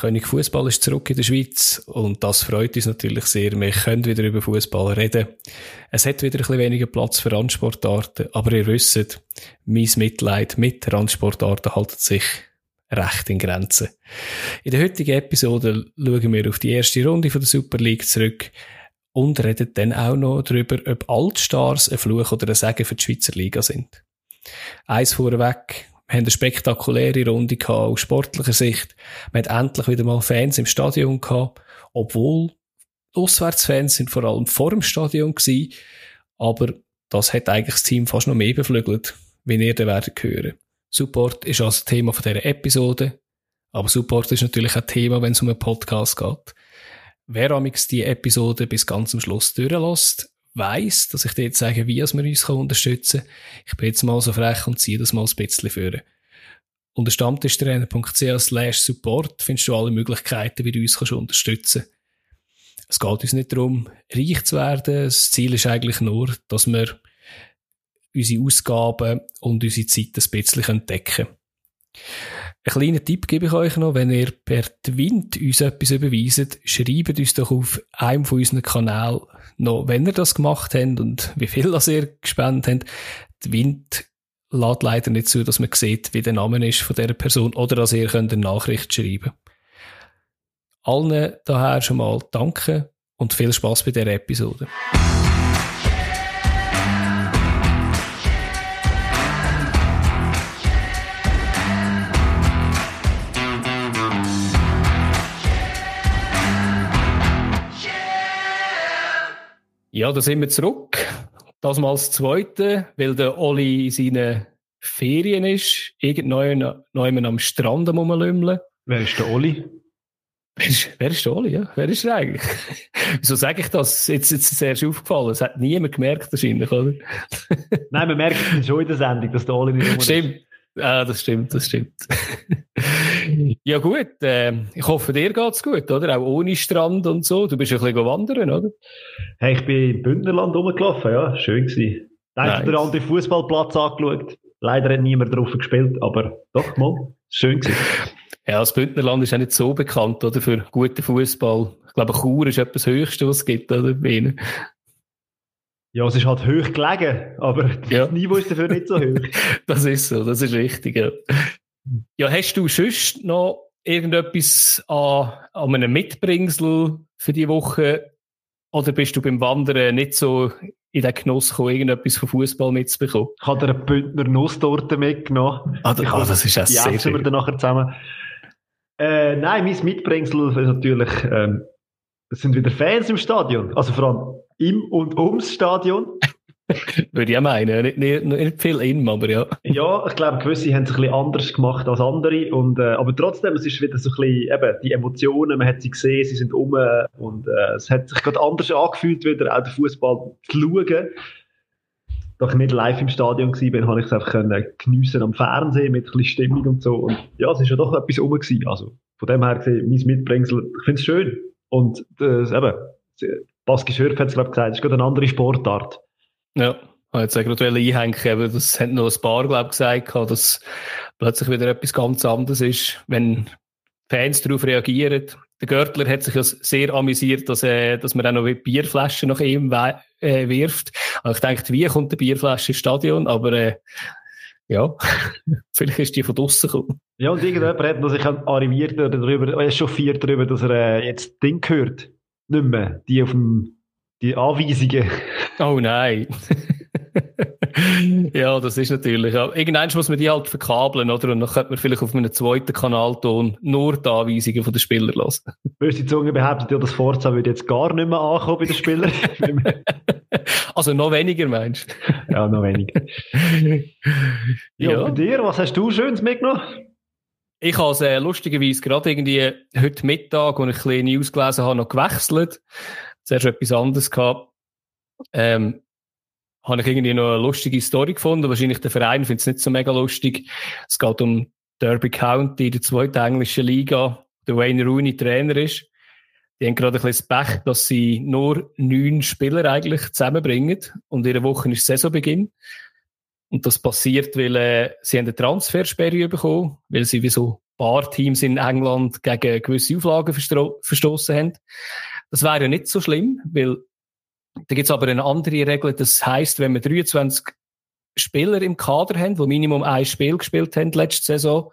König Fußball ist zurück in der Schweiz und das freut uns natürlich sehr. Wir können wieder über Fußball reden. Es hat wieder ein bisschen weniger Platz für Randsportarten, aber ihr wisst, mein Mitleid mit Randsportarten haltet sich recht in Grenzen. In der heutigen Episode schauen wir auf die erste Runde von der Super League zurück und reden dann auch noch darüber, ob Altstars ein Fluch oder ein Segen für die Schweizer Liga sind. Eins vorweg, wir haben eine spektakuläre Runde gehabt, aus sportlicher Sicht. Wir haben endlich wieder mal Fans im Stadion gehabt, obwohl Auswärtsfans sind vor allem vor dem Stadion gewesen, aber das hat eigentlich das Team fast noch mehr beflügelt, wie ihr dann werdet hören. Support ist also Thema von dieser Episode, aber Support ist natürlich ein Thema, wenn es um einen Podcast geht. Wer amix die Episode bis ganz zum Schluss durchlässt, weiss, dass ich dir jetzt sage, wie man uns unterstützen kann. Ich bin jetzt mal so frech und ziehe das mal ein bisschen vor. Unter stammtischtrainer.ch support findest du alle Möglichkeiten, wie du uns unterstützen kannst. Es geht uns nicht darum, reich zu werden. Das Ziel ist eigentlich nur, dass wir unsere Ausgaben und unsere Zeit ein bisschen entdecken können. Ein kleiner Tipp gebe ich euch noch, wenn ihr per Twint uns etwas überweist, schreibt uns doch auf einem von unseren Kanälen noch, wenn ihr das gemacht habt und wie viel das ihr gespendet habt. Twint lädt leider nicht zu, dass man sieht, wie der Name ist von dieser Person oder dass ihr könnt eine Nachricht schreiben Allen daher schon mal danke und viel Spaß bei dieser Episode. Ja, da sind wir zurück. Das mal das Zweite, weil der Oli in seinen Ferien ist, irgendwann am Strand rumlümmeln. Wer ist der Oli? Wer ist, wer ist der Oli, ja? Wer ist er eigentlich? Wieso sage ich das? Jetzt, jetzt ist es erst aufgefallen. Es hat niemand gemerkt wahrscheinlich, oder? Nein, man merkt es schon in der Sendung, dass der Oli nicht Stimmt. Ah, das stimmt, das stimmt. ja gut, äh, ich hoffe, dir geht's gut, oder? Auch ohne Strand und so. Du bist ein bisschen wandern, oder? Hey, ich bin im Bündnerland rumgelaufen, ja. Schön gewesen. Nice. Der andere Fußballplatz angeschaut. Leider hat niemand drauf gespielt, aber doch mal. Schön gewesen. Ja, das Bündnerland ist auch nicht so bekannt, oder? Für guten Fußball. Ich glaube, Chur ist etwas Höchste, was es gibt, oder? Ja, es ist halt hoch gelegen, aber ja. das Niveau ist dafür nicht so hoch. das ist so, das ist richtig, ja. Ja, hast du sonst noch irgendetwas an, an einem Mitbringsel für die Woche? Oder bist du beim Wandern nicht so in den Genuss gekommen, irgendetwas von Fußball mitzubekommen? Ich habe eine Bündner Nusstorte mitgenommen. Ah, ah das ist ja sehr Die wir dann nachher zusammen. Äh, nein, mein Mitbringsel ist natürlich, ähm, es sind wieder Fans im Stadion. Also vor allem im und ums Stadion. Würde ich meinen. Nicht, nicht, nicht viel im, aber ja. Ja, ich glaube, gewisse haben es ein bisschen anders gemacht als andere. Und, äh, aber trotzdem, es ist wieder so ein bisschen, eben, die Emotionen, man hat sie gesehen, sie sind um und äh, es hat sich gerade anders angefühlt, wieder auch den Fußball zu schauen. Da ich nicht live im Stadion war, habe ich es einfach können geniessen am Fernsehen mit ein bisschen Stimmung und so. Und ja, es ist ja doch etwas rum gewesen. Also von dem her gesehen, mein Mitbringsel, ich finde es schön. Und äh, eben, Baski Schürf hat es glaube gesagt, es ist gerade eine andere Sportart. Ja, ich wollte jetzt gerade einhängen, aber das hat noch ein paar, glaube ich, gesagt, dass plötzlich wieder etwas ganz anderes ist, wenn Fans darauf reagieren. Der Görtler hat sich ja sehr amüsiert, dass, äh, dass man auch noch Bierflaschen nach ihm äh, wirft. Und ich dachte, wie kommt die Bierflasche ins Stadion? Aber äh, ja, vielleicht ist die von draussen gekommen. Ja, und irgendjemand hat sich arriviert oder darüber, echauffiert darüber, dass er äh, jetzt Ding hört nicht mehr, die auf dem, die Anweisungen. Oh nein. ja, das ist natürlich. Ja. Irgendwann muss man die halt verkabeln, oder? Und dann könnte man vielleicht auf einem zweiten Kanalton nur die Anweisungen von den Spielern lassen. Böse Zunge behauptet ja, das Forza würde jetzt gar nicht mehr ankommen bei den Spielern. also noch weniger, meinst du? ja, noch weniger. ja, ja. bei dir, was hast du Schönes mitgenommen? Ich habe es äh, lustigerweise gerade irgendwie heute Mittag, als ich ein bisschen News gelesen habe, noch gewechselt. Zuerst etwas anderes gehabt. Ähm, habe ich irgendwie noch eine lustige Story gefunden. Wahrscheinlich der Verein findet es nicht so mega lustig. Es geht um Derby County, die zweite englische Liga. Der Wayne Rooney Trainer ist. Die haben gerade ein bisschen das Pech, dass sie nur neun Spieler eigentlich zusammenbringen. Und ihre Woche ist Saisonbeginn. Und das passiert, weil äh, sie eine Transfersperre bekommen, weil sie wie so ein paar Teams in England gegen gewisse Auflagen verstoßen haben. Das wäre ja nicht so schlimm, weil da gibt es aber eine andere Regel. Das heißt, wenn wir 23 Spieler im Kader haben, die Minimum ein Spiel gespielt haben letzte Saison,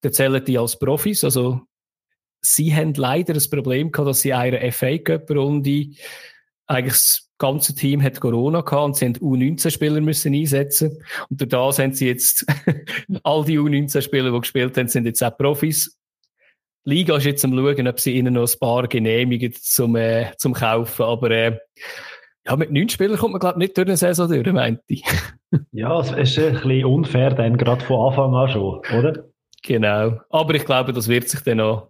dann zählen die als Profis. Also sie haben leider das Problem gehabt, dass sie eine FA Cup Runde eigentlich ganze Team hat Corona gehabt und sie haben U19-Spieler müssen einsetzen. Und durch das haben sie jetzt, all die U19-Spieler, die gespielt haben, sind jetzt auch Profis. Die Liga ist jetzt am schauen, ob sie ihnen noch ein paar genehmigen zum, äh, zum Kaufen. Aber, äh, ja, mit neun Spielern kommt man, glaube ich, nicht durch eine Saison durch, meinte ich. ja, es ist ein bisschen unfair dann, gerade von Anfang an schon, oder? Genau. Aber ich glaube, das wird sich dann noch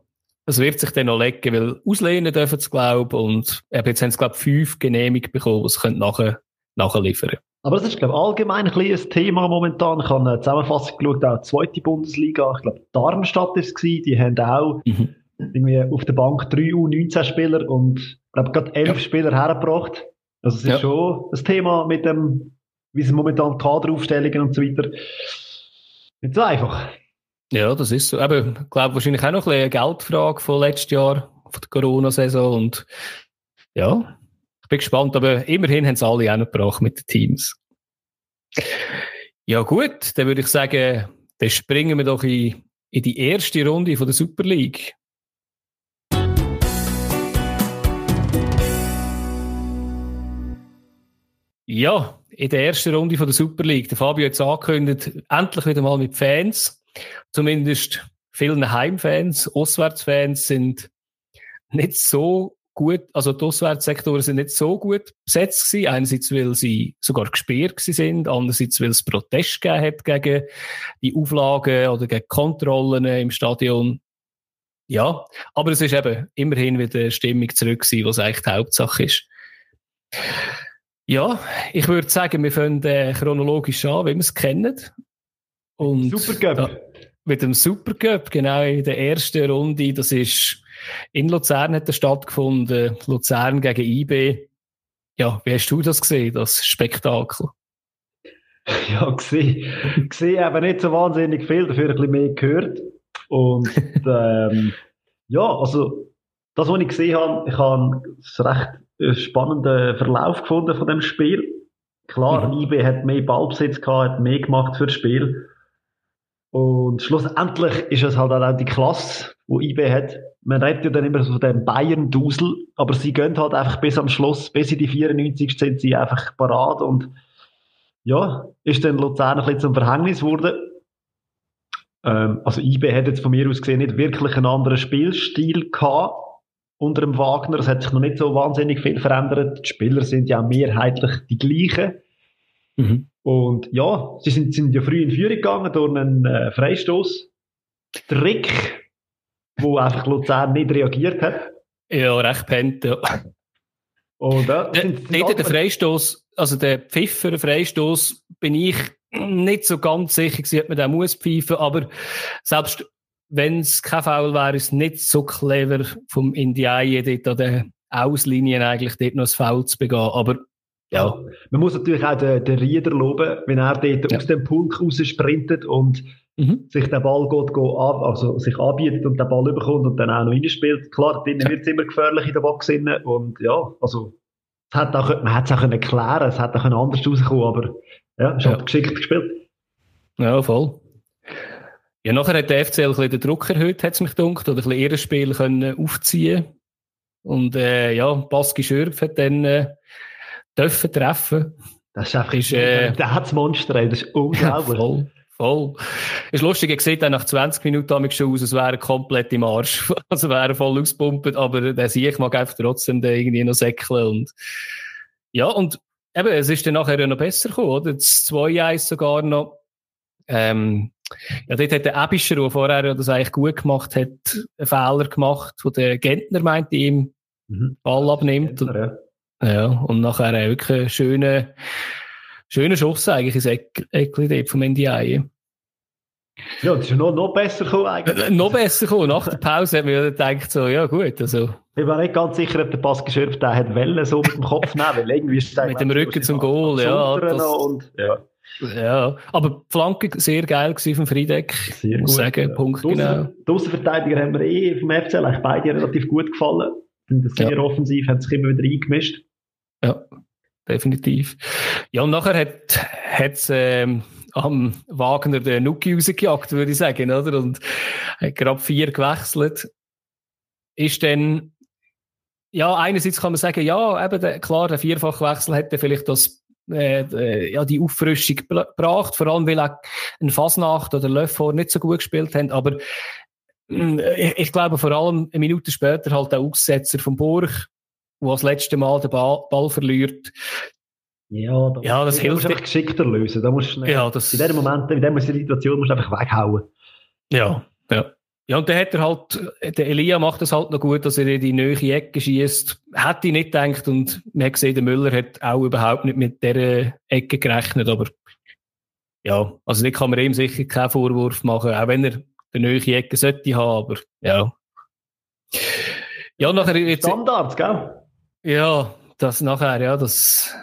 das wird sich dann noch legen, weil auslehnen dürfen sie, glaube und jetzt haben sie, glaube fünf Genehmigungen bekommen, die sie nachher, nachliefern können. Aber das ist, glaube ich, allgemein ein, ein Thema momentan. Ich habe eine Zusammenfassung geschaut, auch die zweite Bundesliga. Ich glaube, Darmstadt war es, die haben auch mhm. irgendwie auf der Bank drei U19-Spieler und ich glaube, gerade elf ja. Spieler hergebracht. Also es ist ja. schon das Thema mit dem, wie sie momentan Kaderaufstellungen und so weiter. Nicht so einfach. Ja, das ist so. Aber ich glaube, wahrscheinlich auch noch ein eine Geldfrage von letztes Jahr, von der Corona-Saison. Und ja, ich bin gespannt. Aber immerhin haben es alle auch noch gebracht mit den Teams. Ja, gut, dann würde ich sagen, dann springen wir doch in, in die erste Runde von der Super League. Ja, in der ersten Runde von der Super League. Der Fabio hat es angekündigt, endlich wieder mal mit Fans. Zumindest vielen Heimfans, Auswärtsfans sind nicht so gut, also die Auswärtssektoren sind nicht so gut besetzt gewesen. Einerseits, weil sie sogar gesperrt sind, andererseits, weil es Protest gegeben hat gegen die Auflagen oder gegen Kontrollen im Stadion. Ja, aber es ist eben immerhin wieder Stimmung zurück gewesen, was eigentlich die Hauptsache ist. Ja, ich würde sagen, wir fangen äh, chronologisch an, wie wir es kennen. Und Supercup. Da, mit dem Supercup, genau in der ersten Runde. Das ist in Luzern hat er stattgefunden. Luzern gegen IB. Ja, wie hast du das gesehen, das Spektakel? Ja, gesehen. gesehen aber nicht so wahnsinnig viel, dafür ein bisschen mehr gehört. Und ähm, ja, also das, was ich gesehen habe, ich habe einen recht spannenden Verlauf gefunden von dem Spiel. Klar, mhm. IB hat mehr Ballbesitz gehabt, hat mehr gemacht für das Spiel. Und schlussendlich ist es halt auch die Klasse, die IB hat. Man redet ja dann immer so von dem Bayern-Dusel, aber sie gehen halt einfach bis am Schluss, bis in die 94 sind sie einfach parat und ja, ist dann Luzern ein bisschen zum Verhängnis geworden. Ähm, also IB hat jetzt von mir aus gesehen nicht wirklich einen anderen Spielstil gehabt unter dem Wagner. Es hat sich noch nicht so wahnsinnig viel verändert. Die Spieler sind ja mehrheitlich die gleichen. Mhm. Und ja, sie sind, sind ja früh in Führung gegangen durch einen äh, Freistoß. Trick, wo einfach Luzern nicht reagiert hat. Ja, recht pennt, ja. Und, äh, sind, sind der, der Freistoß, also der Pfiffer, Freistoß, bin ich nicht so ganz sicher gewesen, ob man den muss pfeifen, aber selbst wenn es kein Foul wäre, ist es nicht so clever vom Indiaye dort an den Auslinien eigentlich dort noch ein Foul zu begehen, aber ja. Man muss natürlich auch den, den Rieder loben, wenn er dort ja. aus dem Pulk raus sprintet und mhm. sich den Ball geht, geht ab, also sich anbietet und den Ball überkommt und dann auch noch reinspielt. Klar, drinnen ja. wird es immer gefährlich in der Box und ja, also es hat auch, man hätte es auch können erklären, es hätte auch anders rauskommen, aber ja, es ja. hat geschickt gespielt. Ja, voll. Ja, nachher hat der FCL ein bisschen den Druck erhöht, hat es mich gedacht, oder ein bisschen ihr Spiel können aufziehen. Und äh, ja, Baski Schürpf hat dann äh, dürfen treffen. Das ist einfach ist, äh, das Monster, das ist unglaublich. voll, voll. Ist lustig, sieht dann nach 20 Minuten schon aus, als wäre komplett im Arsch. Also wäre voll auspumpt, aber der ich mag einfach trotzdem irgendwie noch säckeln und, ja, und eben, es ist dann nachher noch besser gekommen, oder? Das 2-1 sogar noch. Ähm, ja, dort hat der Ebischer, der vorher das eigentlich gut gemacht hat, einen Fehler gemacht, wo der Gentner meinte ihm mhm. Ball abnimmt. Gentner, ja. Ja, und nachher wirklich einen schönen, schönen Schuss eigentlich ins Eckli vom NDI. Ja, das ist noch, noch besser gekommen eigentlich. Äh, noch besser gekommen. Nach der Pause hat man gedacht, so, ja gut, also. Ich war nicht ganz sicher, ob der Pass geschürft hat Wellen so mit dem Kopf nehmen, weil irgendwie ist Mit dem Rücken zum Goal, ja. Das, und, ja. Ja, aber die Flanke sehr geil gewesen vom Friedeck. Sehr muss gut. sagen, Punkt die genau. Die Außenverteidiger haben mir eh vom FCL eigentlich beide relativ gut gefallen. Sehr ja. offensiv, haben sich immer wieder eingemischt. Ja, definitiv. Ja, und nachher hat es ähm, am Wagner den Nuki rausgejagt, würde ich sagen, oder? Und hat gerade vier gewechselt. Ist dann ja, einerseits kann man sagen, ja, eben, der, klar, der Vierfachwechsel hätte vielleicht das äh, äh, ja, die Auffrischung gebracht, vor allem weil auch ein Fasnacht oder Löffel nicht so gut gespielt haben, aber äh, ich, glaube vor allem eine Minute später halt der Aussetzer von Burg, wo das letzte Mal den Ball, Ball verliert. Ja, das, ja, das hilft. musst einfach geschickter lösen. Da musst du ja, das, in diesem Moment, in dieser Situation musst du einfach weghauen. Ja, ja. Ja, und dann hat er halt, der Elia macht es halt noch gut, dass er in die neue Ecke schießt. Hätte ich nicht gedacht und man hat gesehen, der Müller hat auch überhaupt nicht mit dieser Ecke gerechnet, aber ja, also da kann man ihm sicher keinen Vorwurf machen, auch wenn er eine neue Ecke sollte haben, aber ja. Ja, nachher jetzt, Standards, gell? Ja, das nachher, ja, das,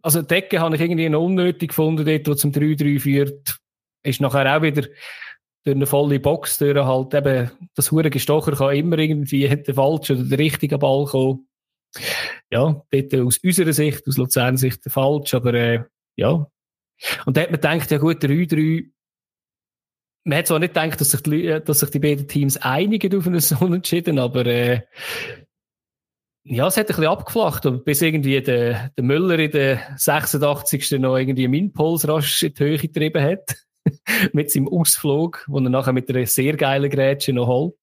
also die Ecke habe ich irgendwie noch unnötig gefunden, dort, wo zum 3-3 führt, ist nachher auch wieder, durch eine volle Box durch halt eben, das hure Gestocher kann immer irgendwie der falsche oder der richtige Ball kommen. Ja, dort aus unserer Sicht, aus Luzern Sicht der falsch, aber äh, ja. Und da hat man gedacht, ja gut, 3-3, man hat zwar nicht gedacht, dass sich die, dass sich die beiden Teams einigen auf einen Unentschieden, aber äh, ja, es hat ein bisschen abgeflacht und bis irgendwie der, der Müller in der 86. noch irgendwie einen Impuls rasch in die Höhe getrieben hat. mit seinem Ausflug, wo er nachher mit einer sehr geilen Grätsche noch holt.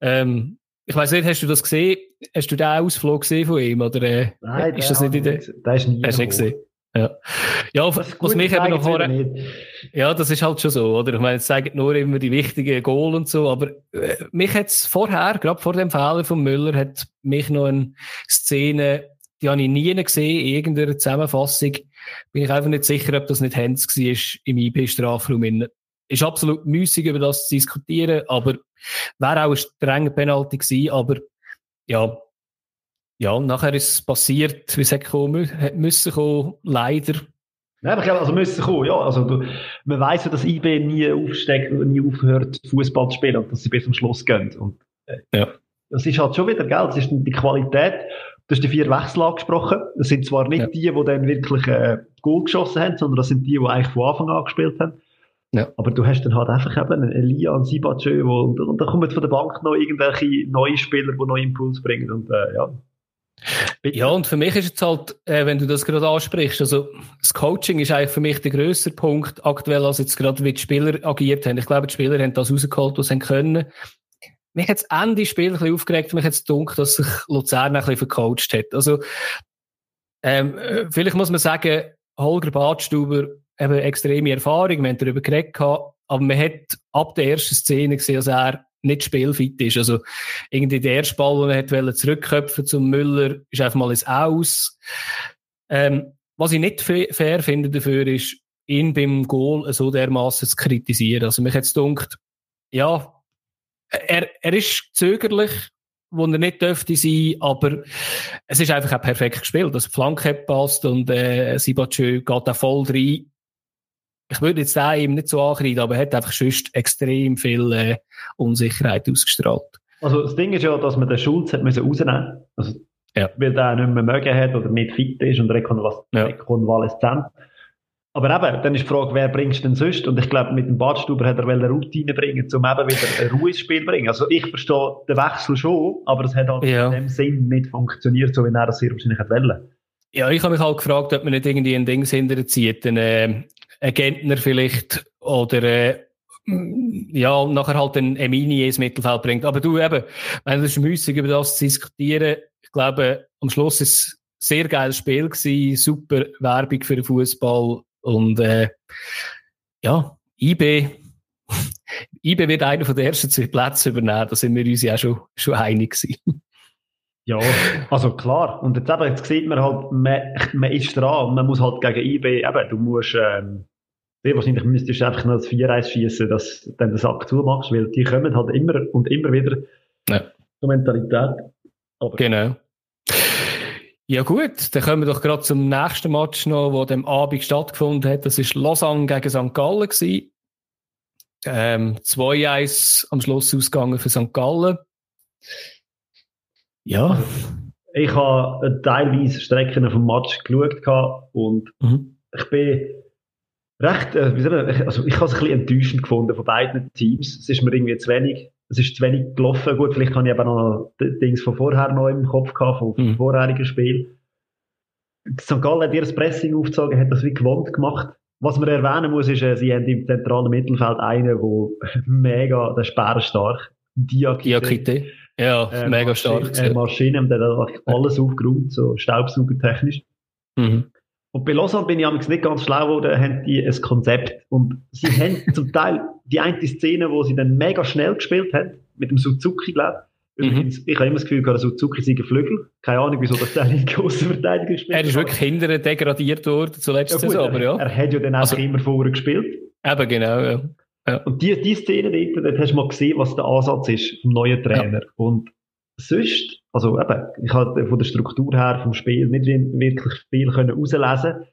Ähm, ich weiß nicht, hast du das gesehen? Hast du den Ausflug gesehen von ihm? Oder, äh, Nein, ist das nicht in der... Der ist nie Hast du nicht gesehen? Ja, ja was, was mich eben noch vorher... Ja, das ist halt schon so, oder? Ich meine, es zeigen nur immer die wichtigen Goal und so, aber äh, mich hat es vorher, gerade vor dem Fehler von Müller, hat mich noch eine Szene, die habe ich nie gesehen, in irgendeiner Zusammenfassung, bin ich einfach nicht sicher, ob das nicht Hens war im IB-Strafraum. Ist absolut müßig, über das zu diskutieren, aber wäre auch ein strenger Penalty gewesen, aber ja, ja, nachher ist es passiert, wie es hätte kommen müssen kommen, leider. Ja, ich glaube, also müssen kommen, ja. Also, du, man weiss ja, dass IB nie aufsteckt, nie aufhört, Fußball zu spielen und dass sie bis zum Schluss gehen. Und, äh, ja. Das ist halt schon wieder, gell? Das ist die Qualität. Du hast die vier Wechsel angesprochen. Das sind zwar nicht ja. die, die dann wirklich äh, Goal geschossen haben, sondern das sind die, die eigentlich von Anfang an gespielt haben. Ja. Aber du hast dann halt einfach eben einen Elia und Sibachö, und, und dann kommen von der Bank noch irgendwelche neue Spieler, die neuen Impuls bringen. Und, äh, ja. Ja, und für mich ist jetzt halt, äh, wenn du das gerade ansprichst, also das Coaching ist eigentlich für mich der grösste Punkt aktuell, als jetzt gerade wie die Spieler agiert haben. Ich glaube, die Spieler haben das rausgeholt, was sie können mich hat das Ende Spiel ein bisschen aufgeregt, mich hat es gedacht, dass sich Luzern ein bisschen vercoacht hat. Also, ähm, äh, vielleicht muss man sagen, Holger Badstuber eben extreme Erfahrung, wir haben darüber geredet, aber man hat ab der ersten Szene gesehen, dass er nicht spielfit ist. Also, irgendwie der erste Ball, den er wollte zurückköpfen zum Müller, ist einfach mal ins Aus. Ähm, was ich nicht fair finde dafür ist, ihn beim Goal so dermaßen zu kritisieren. Also, mich hat es gedacht, ja, er, er ist zögerlich, wo er nicht dürfte sein, aber es ist einfach auch perfekt gespielt. Das Flanke passt und äh, Sibachö geht da voll rein. Ich würde jetzt auch ihm nicht so ankreiden, aber er hat einfach sonst extrem viel äh, Unsicherheit ausgestrahlt. Also das Ding ist ja, dass man den Schulz hat müssen rausnehmen also, ja. weil der nicht mehr mögen hat oder nicht fit ist und rekonvaleszent. Ja. Aber eben, dann ist die Frage, wer bringst du denn sonst? Und ich glaube, mit dem Badstuber hat er eine Routine bringen, um eben wieder ein Ruhe ins Spiel zu bringen. Also ich verstehe den Wechsel schon, aber es hat halt ja. in dem Sinn nicht funktioniert, so wie er das sehr wahrscheinlich wollen. Ja, ich habe mich halt gefragt, ob man nicht irgendwie ein Ding hinterzieht, ein, äh, ein Gentner vielleicht oder äh, ja, nachher halt ein Emini ins Mittelfeld bringt. Aber du eben, wenn es ist müßig über das zu diskutieren, ich glaube, am Schluss ist es ein sehr geiles Spiel gewesen, super Werbung für den Fußball und äh, ja, IB, IB wird einer von den ersten zwei Plätzen übernehmen, da sind wir uns ja schon, schon einig gewesen. Ja, also klar. Und jetzt, eben, jetzt sieht man halt, man, man ist dran man muss halt gegen IB, eben, du musst, ähm, sehr wahrscheinlich müsstest du einfach noch das 4-1 schießen, dass du dann den Sack zumachst, weil die kommen halt immer und immer wieder ja. zur Mentalität. Aber genau. Ja gut, dann kommen wir doch gerade zum nächsten Match noch, wo dem Abend stattgefunden hat. Das ist Lausanne gegen St. Gallen gewesen. Ähm, 2-1 am Schluss ausgegangen für St. Gallen. Ja. Ich habe teilweise Strecken vom Match geschaut und mhm. ich bin recht, äh, also ich habe es ein bisschen enttäuschend gefunden von beiden Teams. Es ist mir irgendwie zu wenig, es ist zu wenig gelaufen. Gut, vielleicht habe ich aber noch Dings von vorher noch im Kopf gehabt, vom mhm. vorherigen Spiel. St. Gallen hat ihr das Pressing aufgezogen, hat das wie gewohnt gemacht. Was man erwähnen muss, ist, äh, sie haben im zentralen Mittelfeld einen, der mega, der ist stark. Diakite. Diakite. Ja, äh, mega stark. Äh, Maschine, der hat alles aufgeräumt, so staubsaugertechnisch. Mhm. Und bei Lausanne bin ich nicht ganz schlau geworden, haben die ein Konzept. Und sie haben zum Teil die eine Szene, wo sie dann mega schnell gespielt haben, mit dem Suzuki, glaube ich. Mhm. Übrigens, mhm. ich habe immer das Gefühl, der Suzuki sei ein Flügel. Keine Ahnung, wieso das der linke Außenverteidiger gespielt Er ist wirklich hinterher degradiert worden, zuletzt ja, gut, Saison, aber ja. Er, hat ja dann auch also, immer vorher gespielt. Eben, genau, ja. ja. Und die, die Szene dort, dort hast du mal gesehen, was der Ansatz ist vom neuen Trainer. Ja. Und sonst, also eben, ich habe von der Struktur her vom Spiel nicht wirklich viel können herauslesen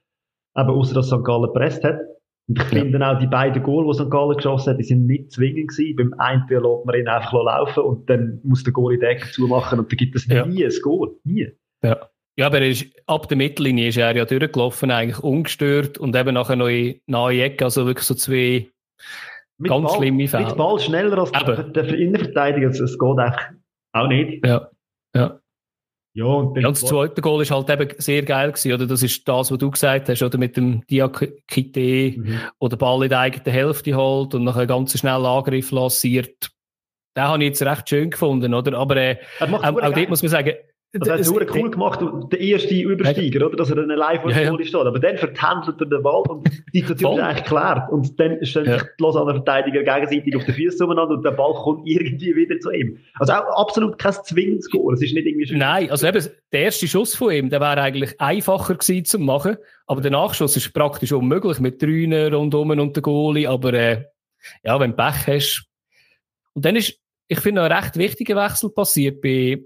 eben außer dass St. Gallen gepresst hat. Und ich ja. finde auch die beiden Goal, die St. Gallen geschossen hat, die sind nicht zwingend gewesen. Beim einen lässt man ihn einfach laufen und dann muss der Goal in die Ecke zumachen und dann gibt es ja. nie ein Goal. Nie. Ja. Ja, aber er ist, ab der Mittellinie ist er ja durchgelaufen, eigentlich ungestört und eben nachher noch in nahe Ecke, also wirklich so zwei mit ganz Ball, schlimme Fälle. Mit Ball schneller als eben. der Innenverteidiger, es geht einfach auch nicht. Ja, ja. Ja, und ja, das zweite Goal ist halt eben sehr geil gewesen, oder? Das ist das, was du gesagt hast, oder? Mit dem Diakite, mhm. oder Ball in der eigenen Hälfte holt und nachher ganz schnell Angriff lanciert. Den habe ich jetzt recht schön gefunden, oder? Aber, äh, auch, auch dort muss man sagen, das hat es cool gemacht, der erste Übersteiger, oder? Dass er dann live vor der ja, ja. steht. Aber dann vertändelt er den Ball und die Situation ist eigentlich geklärt. Und dann stellen sich die Lausanne Verteidiger gegenseitig auf den Füßen umeinander und der Ball kommt irgendwie wieder zu ihm. Also auch absolut kein zwingendes Goal. Es ist nicht irgendwie schön. Nein, also eben, der erste Schuss von ihm, der wäre eigentlich einfacher gewesen zu machen. Aber der Nachschuss ist praktisch unmöglich mit Drünen rundum und der Goalie. Aber, äh, ja, wenn du Pech hast. Und dann ist, ich finde, ein recht wichtiger Wechsel passiert bei,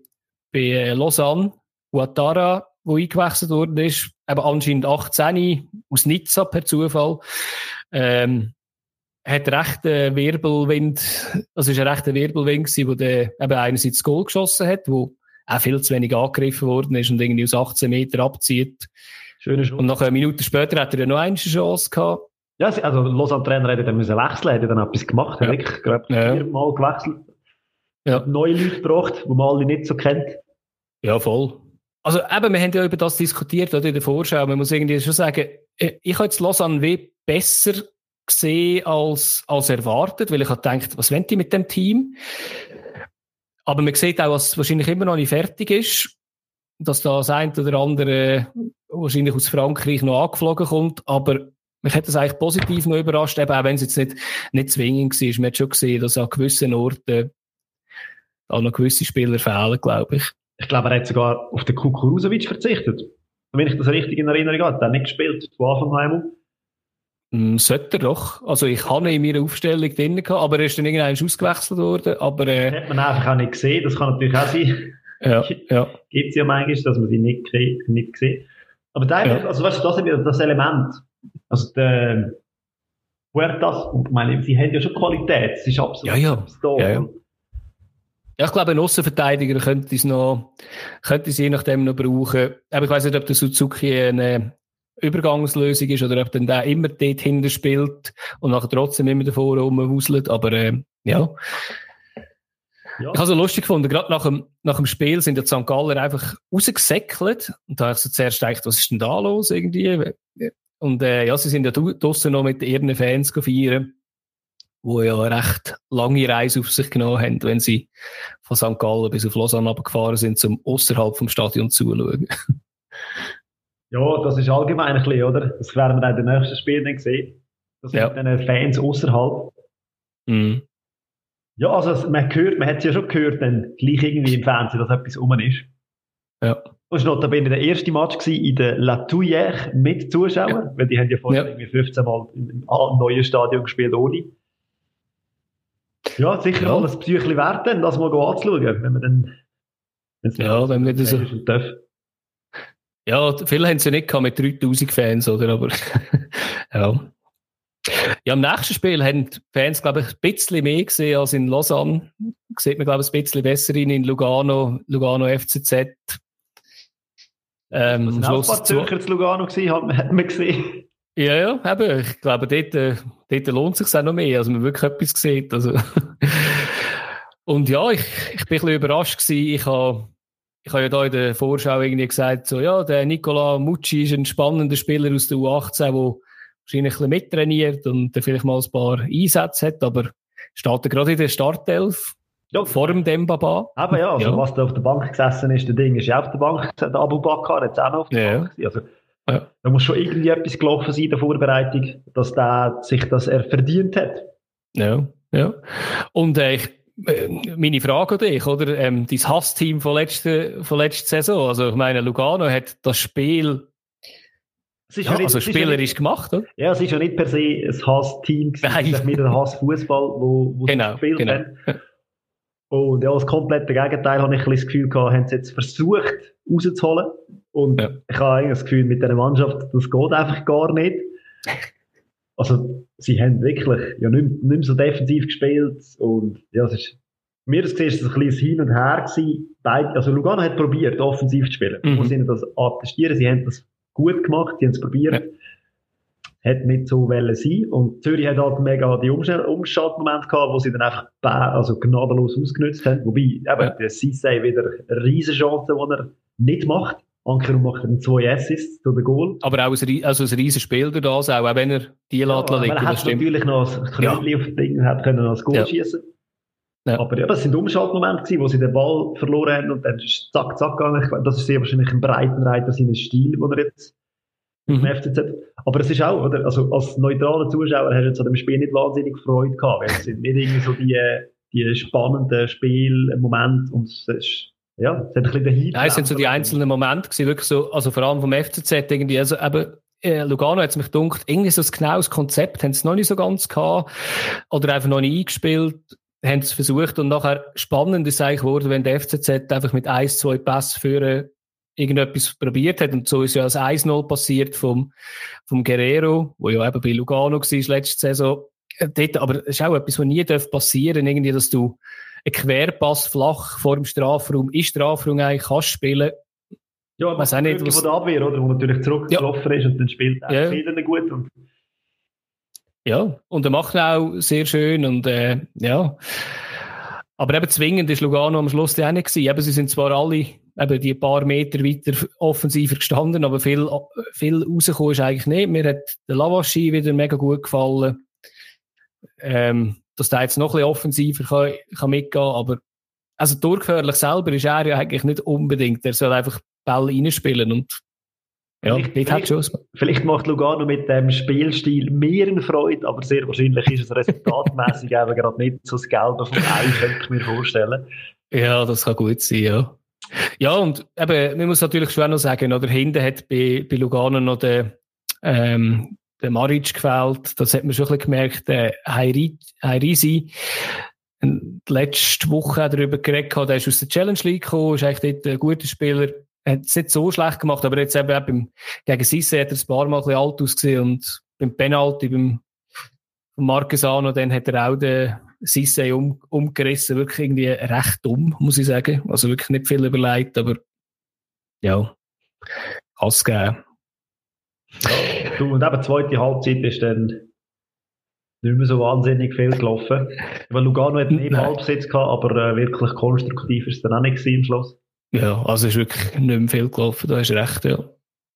bei äh, Lausanne, Ouattara, wo eingewechselt worden ist, eben anscheinend 18 aus Nizza per Zufall, ähm, hat recht einen Wirbelwind, also ist ein rechter Wirbelwind gewesen, wo der eben einerseits das Goal geschossen hat, wo auch viel zu wenig angegriffen worden ist und irgendwie aus 18 Meter abzieht. Schöne Chance. Und nach einer Minute später hat er ja noch eine Chance gehabt. Ja, also Lausanne-Trainer hätte dann müssen wechseln, hätte dann etwas gemacht, ja. hat wirklich, glaube ja. viermal gewechselt ja. neue Leute gebracht, die man alle nicht so kennt. Ja, voll. Also eben, wir haben ja über das diskutiert, oder in der Vorschau. Man muss irgendwie schon sagen, äh, ich habe jetzt Lausanne wie besser gesehen als, als erwartet, weil ich habe gedacht, was wollen die mit dem Team? Aber man sieht auch, was wahrscheinlich immer noch nicht fertig ist, dass da das eine oder andere wahrscheinlich aus Frankreich noch angeflogen kommt, aber mich hat das eigentlich positiv noch überrascht, eben auch wenn es jetzt nicht, nicht zwingend war. Man hat schon gesehen, dass an gewissen Orten auch noch gewisse Spieler fehlen, glaube ich. Ich glaube, er hat sogar auf den Kukuruzovic verzichtet. Wenn ich das richtig in Erinnerung habe, hat er nicht gespielt von Anfang an. Mm, sollte er doch. Also ich habe ihn in meiner Aufstellung drin gehabt, aber er ist dann irgendwann ausgewechselt worden. Aber, äh, das hat man einfach auch nicht gesehen, das kann natürlich auch sein. Ja, ja. Gibt es ja manchmal, dass man sie nicht, nicht sieht. Aber da, ja. also weißt du, das ist wieder das Element. Also der Puertas, ich meine, sie haben ja schon Qualität, es ist absolut ja, ja. Ja, ja. Ja, ich glaube, ein Außenverteidiger könnte es noch, könnte es je nachdem noch brauchen. Aber ich weiß nicht, ob der Suzuki eine Übergangslösung ist oder ob dann der immer dort hinten spielt und nachher trotzdem immer davor rumwuselt. Aber, äh, ja. ja. Ich habe es lustig gefunden, gerade nach dem, nach dem Spiel sind die St. Galler einfach rausgesäckelt. Und da habe ich so zuerst gedacht, was ist denn da los irgendwie? Und, äh, ja, sie sind ja draussen noch mit ihren Fans feiern wo ja eine recht lange Reise auf sich genommen haben, wenn sie von St. Gallen bis auf Lausanne gefahren sind, um außerhalb vom Stadion zuzuschauen. ja, das ist allgemein ein bisschen, oder? Das werden wir dann in den nächsten Spielen dann sehen. Das sind ja. dann Fans außerhalb. Mhm. Ja, also man hört, man hat es ja schon gehört, dann gleich irgendwie im Fernsehen, dass etwas um ist. Ja. Das war noch der erste Match in der La Touillère mit Zuschauern, ja. weil die haben ja vorher ja. irgendwie 15 Mal im neuen Stadion gespielt ohne. Ja, sicher ja. alles Psychli wert, dann, das mal anzuschauen, wenn man dann, ja, wenn wir das so, Ja, viele haben es ja nicht gehabt mit 3000 Fans, oder? Aber, ja. Ja, im nächsten Spiel haben die Fans, glaube ich, ein bisschen mehr gesehen als in Lausanne. Sieht man, glaube ich, ein bisschen besser in, in Lugano, Lugano FCZ. Ähm, am Schluss ein Zürcher zu Lugano gewesen, hat, hat man gesehen. Ja, ja, eben. Ich glaube, dort, äh, dort lohnt es sich auch noch mehr, als man wirklich etwas sieht. Also. Und ja, ich, ich bin ein bisschen überrascht gewesen. Ich habe ich habe ja da in der Vorschau irgendwie gesagt, so, ja, der Nicola Mucci ist ein spannender Spieler aus der U18, der wahrscheinlich ein bisschen mittrainiert und vielleicht mal ein paar Einsätze hat, aber steht er gerade in der Startelf ja. vor dem Dembaba. Aber ja, also ja. was da auf der Bank gesessen ist, der Ding ist ja auf der Bank, der Abu Bakr jetzt auch noch auf der ja. Bank. Also, ja. Da muss schon irgendwie etwas gelaufen sein in der Vorbereitung, dass der sich das er verdient hat. Ja, ja. Und äh, ich äh, meine Frage an dich, oder? Ähm, dein Hassteam von letzter, von letzter Saison. Also, ich meine, Lugano hat das Spiel ja, ja nicht, also spielerisch ja gemacht, oder? Ja, es ist ja nicht per se ein Hassteam gewesen, mit einem Hassfußball, wo, wo genau, sie gespielt genau. haben. Und ja, das komplette Gegenteil habe ich ein das Gefühl gehabt, haben sie jetzt versucht rauszuholen. Und ja. ich habe eigentlich das Gefühl, mit dieser Mannschaft, das geht einfach gar nicht. Also, sie haben wirklich ja, nicht, mehr so defensiv gespielt. Und ja, es ist, mir das gesehen, ist ein bisschen Hin und Her gewesen. Beide, also Lugano hat probiert, offensiv zu spielen. Mhm. Ich muss ihnen das attestieren. Sie haben das gut gemacht, sie haben es probiert. Ja hat nicht so wollen sein. Und Zürich hat halt mega die Umschaltmomente gehabt, wo sie dann einfach also gnadenlos ausgenutzt haben. Wobei, eben, ja. der Sissay wieder eine riesen Chance, die er nicht macht. Ankerum macht dann zwei Assists zu den Goal. Aber auch ein, also ein riesen Spiel durch das, auch wenn er die ja, lässt liegen. Er hat natürlich noch ein Knöchel ja. auf dem Ding, hat können als Goal ja. schießen. Ja. Aber ja, das sind Umschaltmomente gewesen, wo sie den Ball verloren haben und dann ist zack, zack gegangen. Das ist sehr wahrscheinlich ein Breitenreiter seines Stil, den er jetzt mhm. im FCZ. Aber es ist auch, oder, also als neutraler Zuschauer hast du jetzt an dem Spiel nicht wahnsinnig Freude gehabt, weil es sind nicht irgendwie so die, die spannenden Spielmomente und es ist, ja, es hat ein bisschen Heat. Nein, es sind so die einzelnen Momente gewesen, wirklich so, also vor allem vom FCZ irgendwie, also eben, äh, Lugano hat es mich gedacht, irgendwie so ein genaues Konzept haben sie noch nicht so ganz gehabt oder einfach noch nicht eingespielt haben es versucht und nachher spannend ist eigentlich geworden, wenn der FCZ einfach mit ein, zwei Pass führen irgendetwas probiert hat. Und so ist ja das 1-0 passiert vom, vom Guerrero, wo ja eben bei Lugano war letzte Saison. Äh, dort, aber es ist auch etwas, was nie passieren darf, irgendwie, dass du einen Querpass flach vor dem Strafraum, in Strafraum eigentlich kannst spielen. Ja, aber auch nicht, was... von der Abwehr, oder? Wo natürlich zurückgelaufen ja. ist und dann spielt er ja. gut. Und... Ja, und er macht auch sehr schön und, äh, ja. Aber eben zwingend ist Lugano am Schluss auch nicht gewesen. Eben, sie sind zwar alle eben die paar Meter weiter offensiver gestanden, aber viel, viel rausgekommen ist eigentlich nicht. Mir hat der Lavaschi wieder mega gut gefallen. Ähm, dass der jetzt noch ein bisschen offensiver kann, kann mitgehen, aber also durchgefährlich selber ist er ja eigentlich nicht unbedingt. Er soll einfach Ball reinspielen und ja, vielleicht, schon. Vielleicht macht Lugano mit dem Spielstil mehr eine Freude, aber sehr wahrscheinlich ist es resultatmäßig eben gerade nicht so das Gelbe vom Ei, könnte ich mir vorstellen. Ja, das kann gut sein, ja. Ja, und eben, man muss natürlich schon noch sagen, oder hinten hat bei, bei Lugano noch der, ähm, der Maric gefällt. Das hat man schon ein bisschen gemerkt. Der Heirisi, letzte Woche darüber geredet, der ist aus der Challenge League gekommen, ist eigentlich dort ein guter Spieler. Hat es nicht so schlecht gemacht, aber jetzt eben, eben gegen Sisse hat er ein paar Mal ein bisschen alt ausgesehen und beim Penalty, beim Marquesano, dann hat er auch den, Sisse um, umgerissen, wirklich irgendwie recht dumm, muss ich sagen. Also wirklich nicht viel überlegt, aber ja, es geben. Ja, du, und eben zweite Halbzeit ist dann nicht mehr so wahnsinnig viel gelaufen. Weil Lugano hat nicht Halbsitz gehabt, aber äh, wirklich konstruktiv ist es dann auch nicht im Schluss. Ja, also ist wirklich nicht mehr viel gelaufen, da hast recht, ja.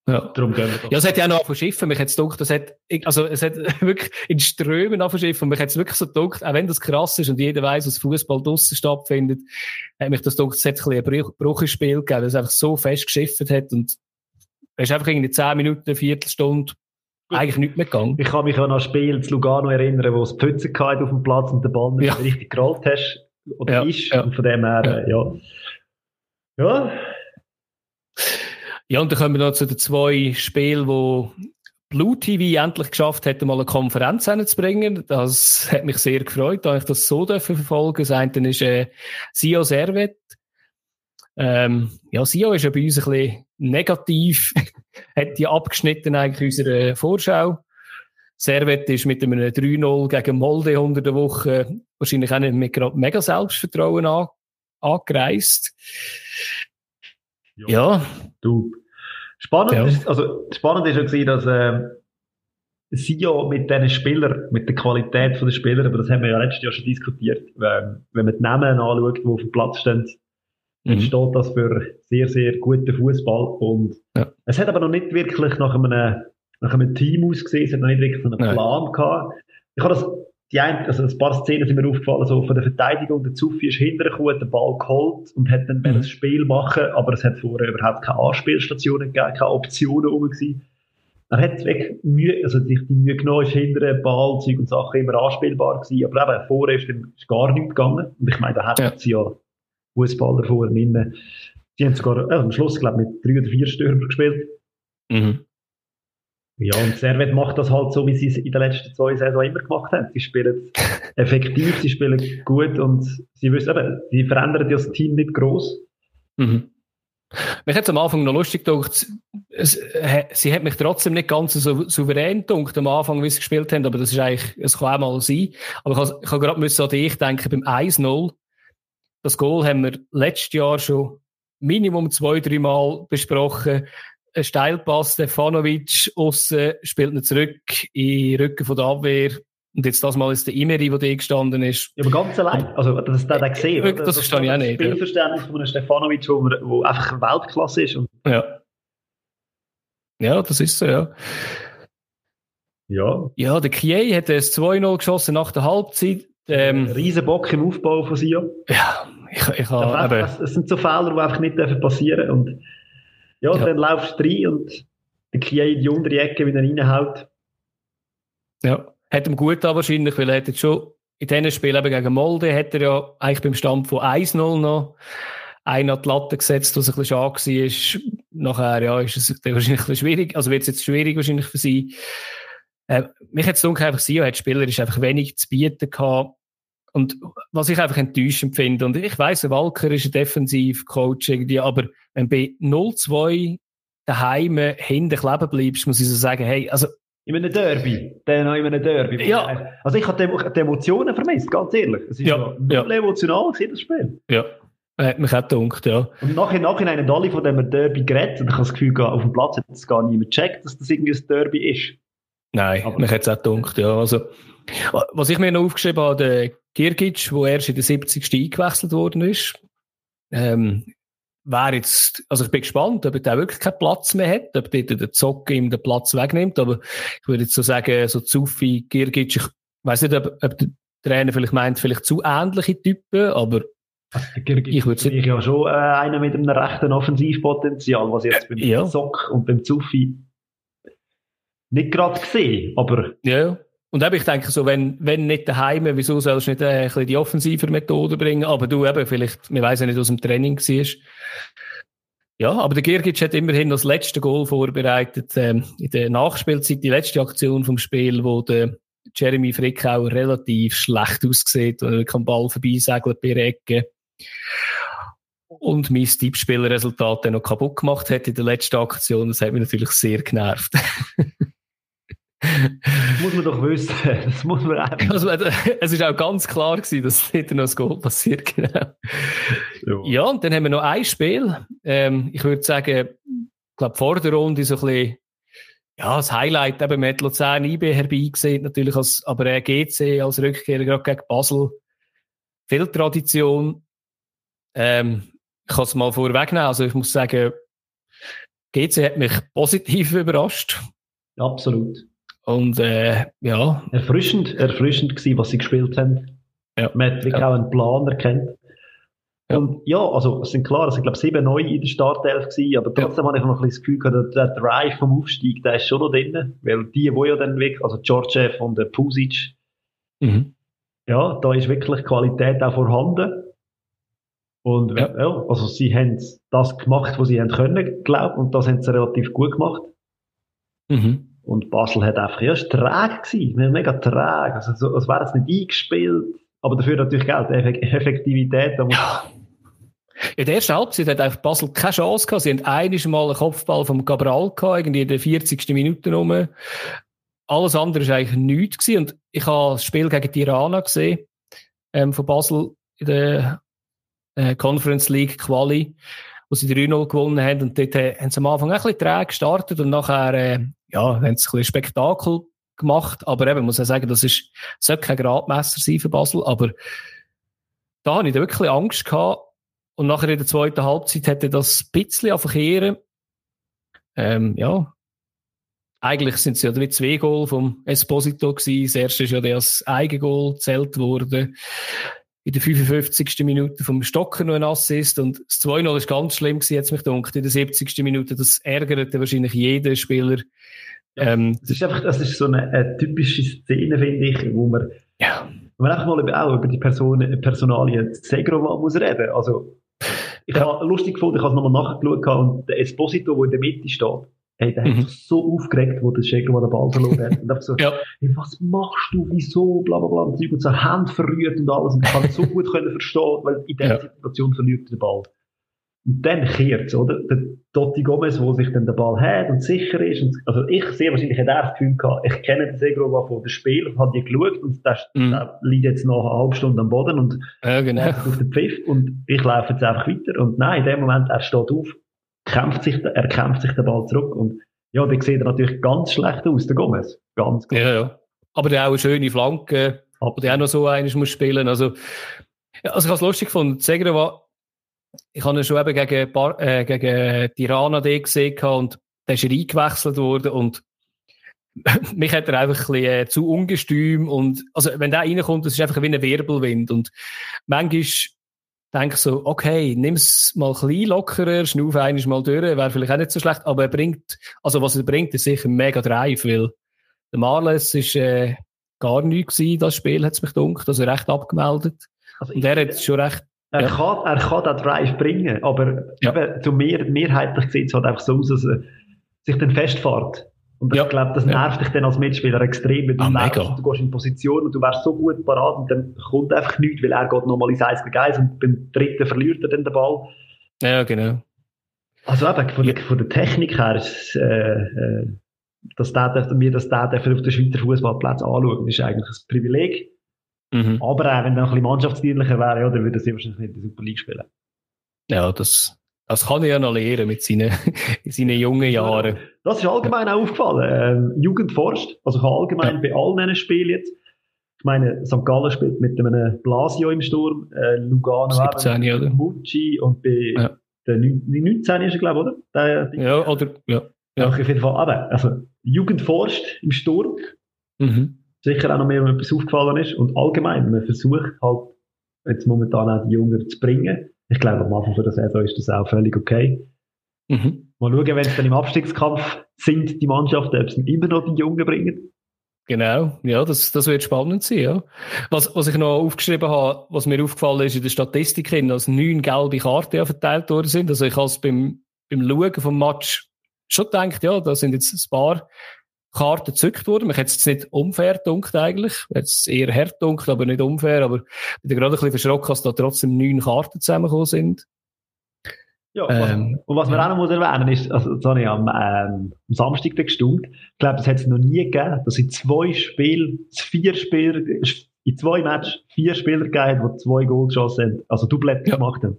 Ja. Darum gehen wir ja, es hat ja auch noch verschiffen. Mich hat es gedacht, das hat, also, es hat wirklich in Strömen verschiffen. Mich hat es wirklich so gedacht, auch wenn das krass ist und jeder weiß, was Fußball draussen stattfindet, hat mich das gedacht, es hat ein bisschen ein Bruch im Spiel gegeben, weil es einfach so fest geschifft hat und es ist einfach irgendwie 10 Minuten, eine Viertelstunde eigentlich nicht mehr gegangen. Ich kann mich an ein Spiel zu Lugano erinnern, wo es Pfütze auf dem Platz und der Ball nicht ja. richtig gerollt hast, oder ja, ist. Ja. Und von dem her, ja. ja. ja. Ja, und dann kommen wir noch zu den zwei Spielen, wo Blue TV endlich geschafft hat, mal eine Konferenz hinzubringen. Das hat mich sehr gefreut, da ich das so verfolgen Das eine ist äh, Sio Servet. Ähm, ja, Sio ist ja bei uns ein bisschen negativ, hat die abgeschnitten eigentlich unserer Vorschau. Servet ist mit einem 3-0 gegen Molde unter der Woche wahrscheinlich auch nicht mit mega Selbstvertrauen an, angereist. Ja. ja. Du. Spannend, ja. Ist, also, spannend ist ja gewesen, dass, äh, ja mit diesen Spielern, mit der Qualität der Spieler, aber das haben wir ja letztes Jahr schon diskutiert, wenn, wenn man die Namen anschaut, die auf dem Platz stehen, mhm. steht das für sehr, sehr guten Fußball. Und ja. es hat aber noch nicht wirklich nach einem, nach einem Team ausgesehen, es hat noch nicht wirklich einen Plan Nein. gehabt. Ich habe das, die ein, also ein paar Szenen sind mir aufgefallen, so von der Verteidigung, der Zufi ist hintergekommen, den Ball geholt und hat dann mhm. das Spiel machen, aber es hat vorher überhaupt keine Anspielstationen gegeben, keine Optionen rum gewesen. Er hat wirklich Mühe, also sich die Mühe genommen, ist hinter Ball, Zeug und Sachen immer anspielbar gewesen, aber eben vorher ist, ist gar nichts gegangen. Und ich meine, da hat ja. sie ja Fußballer vorher nicht Die haben sogar äh, am Schluss, glaube ich, mit drei oder vier Stürmer gespielt. Mhm. Ja, und Servet macht das halt so, wie sie es in den letzten zwei Saisons immer gemacht haben. Sie spielen effektiv, sie spielen gut und sie wissen eben, sie verändern das Team nicht groß. Mhm. Mich hat am Anfang noch lustig gedacht, es, sie hat mich trotzdem nicht ganz so souverän gedacht am Anfang, wie sie gespielt haben, aber das ist eigentlich, es kann auch mal sein. Aber ich, ich habe gerade an dich denken, beim 1-0, das Goal haben wir letztes Jahr schon Minimum zwei, drei Mal besprochen. Ein Steilpass, Stefanovic aussen, spielt nicht zurück in den Rücken von der Abwehr. Und jetzt das Mal ist der Imeri, der da gestanden ist. Ja, aber ganz allein. Also, das, das, das gesehen. Das, das verstehe ich auch nicht. Das Spielverständnis von einem Stefanovic, wo, wo einfach Weltklasse ist. Ja. Ja, das ist so, ja. Ja. Ja, der Kie hat das 2-0 geschossen nach der Halbzeit. Ähm, Riesenbock im Aufbau von Sion. Ja, ich, ich habe. Es, es sind so Fehler, die einfach nicht passieren dürfen. Und ja, ja. dann laufst du rein und der Kie in die untere Ecke wieder reinhaut. Ja. Hat ihm gut an wahrscheinlich, weil er hat jetzt schon in diesen Spielen eben gegen Molde hat er ja eigentlich beim Stand von 1-0 noch einen an die Latte gesetzt, was ein bisschen schade war. Nachher, ja, ist es wahrscheinlich ein bisschen schwierig, also wird es jetzt schwierig wahrscheinlich für sie. Äh, mich hat es einfach Sio hat spielerisch einfach wenig zu bieten gehabt. Und was ich einfach enttäuschend finde, und ich weiss, Walker ist ein Defensivcoach irgendwie, aber wenn du bei 0-2 daheim hinten kleben bleibst, muss ich so sagen, hey, also in einem Derby. Dann noch in einem Derby. Ja. Also ich habe die Emotionen vermisst, ganz ehrlich. Es ist ja, ja. emotional gewesen, das Spiel. Ja. Hat mich auch gedacht, ja. Und nachher, nachhinein haben alle von dem Derby geredet und ich habe das Gefühl, auf dem Platz hat es gar niemand gecheckt, dass das irgendwie ein Derby ist. Nein, Aber mich hat es auch gedacht, ja. Also, was ich mir noch aufgeschrieben habe, der Kirgic, der erst in der 70. eingewechselt worden ist, ähm, wäre jetzt, also ich bin gespannt, ob er da wirklich keinen Platz mehr hat, ob dort der Zock ihm den Platz wegnimmt, aber ich würde jetzt so sagen, so Zufi, Girgic, ich weiß nicht, ob, ob der Trainer vielleicht meint, vielleicht zu ähnliche Typen, aber ich würde sagen. ja schon äh, einer mit einem rechten Offensivpotenzial, was jetzt beim ja. Zock und beim Zufi nicht gerade gesehen, aber. Ja, und eben, ich denke so, wenn, wenn nicht daheim, wieso sollst du nicht äh, ein bisschen die offensive Methode bringen? Aber du eben, vielleicht, wir weiss ja nicht, aus dem Training war. Ja, aber der Girgic hat immerhin das letzte Goal vorbereitet, ähm, in der Nachspielzeit, die letzte Aktion vom Spiel, wo der Jeremy Frickauer relativ schlecht aussieht und er kann Ball vorbeisegelt bei Ecke. Und mein Tippspielresultat dann noch kaputt gemacht hat in der letzten Aktion. Das hat mich natürlich sehr genervt. Das muss man doch wissen. Das muss man einfach. Also, es ist auch ganz klar gewesen, dass hinter noch ein Goal passiert, genau. Ja. ja, und dann haben wir noch ein Spiel. Ähm, ich würde sagen, ich glaube, vor der Runde so ein bisschen, ja, das Highlight eben mit Luzern IB herbeigesehen, natürlich als, aber er GC als Rückkehrer gerade gegen Basel. Viel Tradition. Ähm, ich kann es mal vorwegnehmen. Also, ich muss sagen, GC hat mich positiv überrascht. Absolut. Und äh, ja. Erfrischend, erfrischend gewesen, was sie gespielt haben. Ja. Man hat wirklich ja. auch einen Plan erkannt. Ja. Und ja, also es sind klar, es sind glaube sieben neu in der Startelf gewesen, aber trotzdem ja. habe ich noch ein bisschen das Gefühl gehabt, der, der Drive vom Aufstieg, der ist schon noch drin, weil die, wo ja dann wirklich, also Georgiev und der Pusic, mhm. ja, da ist wirklich Qualität auch vorhanden. Und ja. ja also sie haben das gemacht, was sie haben können, glaube und das haben sie relativ gut gemacht. Mhm. Und Basel hat einfach, war träge gewesen, mega träge. Also, so, als wäre es nicht eingespielt. Aber dafür natürlich Geld, Effektivität. Ja. In der ersten Halbzeit hat einfach Basel keine Chance gehabt. Sie haben einiges Mal einen Kopfball vom Cabral gehabt, irgendwie in der 40. Minute rum. Alles andere war eigentlich nichts gewesen. Und ich habe das Spiel gegen Tirana gesehen, ähm, von Basel in der äh, Conference League Quali, wo sie 3-0 gewonnen haben. Und dort äh, haben sie am Anfang ein bisschen träge gestartet und nachher, äh, ja, haben sie ein bisschen Spektakel gemacht. Aber eben, muss ich sagen, das ist, sollte kein Gradmesser sein für Basel. Aber da habe ich wirklich Angst gehabt. Und nachher in der zweiten Halbzeit hätte das ein bisschen anverkehren. Ähm, ja. Eigentlich sind es ja wie zwei Goal vom Esposito gewesen. Das erste ist ja das Eigengoal gezählt worden. In der 55. Minute vom Stocker noch ein Assist. Und das 2-0 ist ganz schlimm gewesen, jetzt mich gedacht. In der 70. Minute, das ärgerte wahrscheinlich jeden Spieler. Ähm, das ist einfach, das ist so eine, eine typische Szene, finde ich, wo man, ja. wo man einfach mal über, auch über die Person, Personalien Segrova muss reden. Also, ich ja. habe lustig gefunden, ich habe es nochmal nachgeschaut und der Esposito, der in der Mitte steht, Hey, der mhm. hat sich so aufgeregt, wo der Schäger den Ball verloren hat. Und einfach so, ja. hey, was machst du, wieso, bla, bla, bla, und Zeug und so, Hand verrührt und alles. Und ich kann es so gut können verstehen, weil in dieser ja. Situation verliert er den Ball. Und dann kehrt es, oder? Der Totti Gomez, wo sich dann der Ball hat und sicher ist. Und, also ich sehe wahrscheinlich, hat er das Gefühl gehabt, ich kenne den Segrova von dem Spiel, habe die geschaut und der, mm. der liegt jetzt noch eine halbe Stunde am Boden und ja, genau. auf den Pfiff und ich laufe jetzt einfach weiter. Und nein, in dem Moment, er steht auf, kämpft sich, er kämpft sich den Ball zurück und ja, der sieht natürlich ganz schlecht aus, der Gomez. Ganz, ganz Ja, ja. Aber der auch eine schöne Flanke, aber der auch noch so eines muss spielen. Also, also ich habe es lustig gefunden. Segrova ich habe ihn schon eben gegen, Bar, äh, gegen Tirana gesehen und der ist eingewechselt worden und mich hat er einfach ein bisschen äh, zu ungestüm und also wenn der reinkommt, das ist einfach wie ein Wirbelwind und manchmal denke ich so, okay, nimm es mal ein bisschen lockerer, schnauf einiges mal durch, wäre vielleicht auch nicht so schlecht, aber er bringt, also was er bringt, ist sicher mega Drive, weil der Marles ist äh, gar nichts gewesen, das Spiel hat es mich gedacht, also recht abgemeldet. Also und er hat schon recht er, ja. kann, er kann den Drive bringen, aber ja. eben, zu mehr, mehrheitlich sieht es halt einfach so aus, dass er sich dann festfährt. Und ja. ich glaube, das nervt dich dann als Mitspieler extrem, weil du, ah, du gehst in Position und du wärst so gut parat und dann kommt einfach nichts, weil er geht nochmal ins 1 gegen 1 und beim dritten verliert er dann den Ball. Ja, genau. Also eben, von, der, von der Technik her ist äh, äh, dass der, mir das der auf den Schweizer Fußballplatz anschauen, ist eigentlich ein Privileg. Mhm. Aber auch wenn er ein bisschen mannschaftsdienlicher wäre, ja, dann würde er wahrscheinlich nicht in der Super League spielen. Ja, das, das kann er ja noch lernen mit seinen, in seinen jungen Jahren. Das ist allgemein auch aufgefallen. Ähm, Jugendforst, also allgemein ja. bei allen Spielen jetzt. Ich meine, St. Gallen spielt mit einem Blasio im Sturm, äh, Lugano 17, eben, oder? Mucci und bei ja. der 19 ist er, glaube ich, oder? Der, ja, oder, ja. ja. Auf jeden Fall, aber, also, Jugendforst im Sturm. Mhm sicher auch noch mehr, wenn etwas aufgefallen ist. Und allgemein, man versucht halt jetzt momentan auch die Jünger zu bringen. Ich glaube, am Anfang der Saison ist das auch völlig okay. Mhm. Mal schauen, wenn es dann im Abstiegskampf sind, die Mannschaften, ob sie immer noch die Jungen bringen. Genau, ja, das, das wird spannend sein, ja. Was, was ich noch aufgeschrieben habe, was mir aufgefallen ist in der Statistik, dass neun gelbe Karten verteilt worden sind. Also ich habe es beim, beim Schauen vom Match schon gedacht, ja, da sind jetzt ein paar Karten gezückt worden. Mich hat es nicht unfair dunkt eigentlich. Jetzt eher hart dunkt, aber nicht unfair. Aber ich bin gerade ein bisschen verschrocken, dass da trotzdem neun Karten zusammengekommen sind. Ja, ähm, und was man ja. auch noch muss erwähnen ist, also, das habe ich am, ähm, am Samstag gestimmt. Ich glaube, das hat es noch nie gegeben, dass in zwei Spielen, vier Spieler, in zwei Matches vier Spieler gegeben hat, die zwei Goal geschossen haben, also Doublette ja. gemacht haben.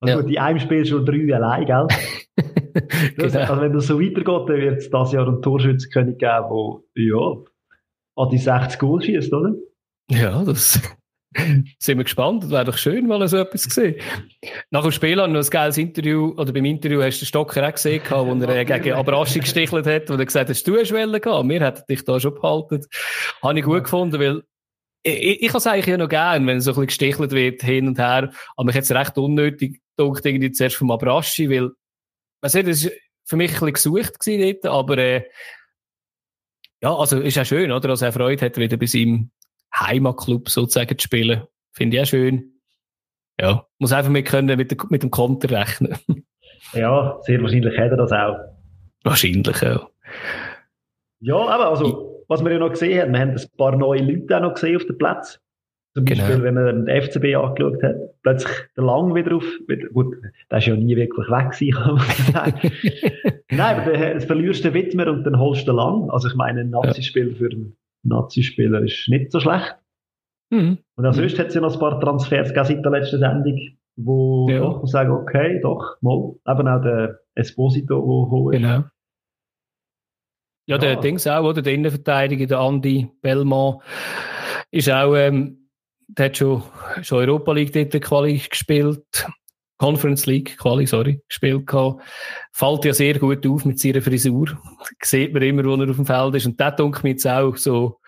Also ja. gut, in einem Spiel schon drei allein, gell? genau. Also wenn das so weitergeht, dann wird es dieses Jahr einen Torschützenkönig geben, der, ja, an die 60 Goal schießt, oder? Ja, das sind wir gespannt. Das wäre doch schön, mal so etwas gesehen. Nach dem Spiel haben wir noch ein geiles Interview, oder beim Interview hast du den Stocker auch gesehen, wo er gegen Abraschi gestichelt hat, wo er gesagt hat, du hast Welle gehabt. Wir hätten dich da schon behalten. Habe ich gut gefunden, weil ich, ich, habe es eigentlich ja noch gern, wenn so ein bisschen gestichelt wird, hin und her. Aber mich jetzt recht unnötig gedacht, irgendwie zuerst vom Abraschi, weil, man sieht, das war für mich ein bisschen gesucht gewesen dort, aber, äh, ja, also, ist auch schön, oder? Also, er Freude hat, wieder bei seinem Heimatclub sozusagen zu spielen. Finde ich auch schön. Ja, muss einfach mit können, mit, der, mit dem Konter rechnen. ja, sehr wahrscheinlich hat er das auch. Wahrscheinlich, ja. Ja, aber also, was wir ja noch gesehen haben, wir haben ein paar neue Leute auch noch gesehen auf dem Platz. Zum Beispiel, genau. wenn man den FCB angeschaut hat, plötzlich der Lang wieder auf, gut, der ist ja nie wirklich weg gewesen, kann man sagen. Nein, aber du verlierst den Widmer und dann holst du den Lang. Also ich meine, ein Nazi-Spieler für einen Nazi-Spieler ist nicht so schlecht. Mhm. Und auch sonst hat es ja noch ein paar Transfers gegeben seit der letzten Sendung, wo ja. doch sagen, okay, doch, mal. Eben auch der Esposito, der hoch ist. Genau. Ja, der ja. Dings auch, oder? Der Innenverteidiger, der Andi Bellmann, ist auch, ähm, der hat schon, schon Europa League Titel Quali gespielt. Conference League Quali, sorry, gespielt gehabt. Fällt ja sehr gut auf mit seiner Frisur. Sieht man immer, wo er auf dem Feld ist. Und der dunkelt mir jetzt auch so,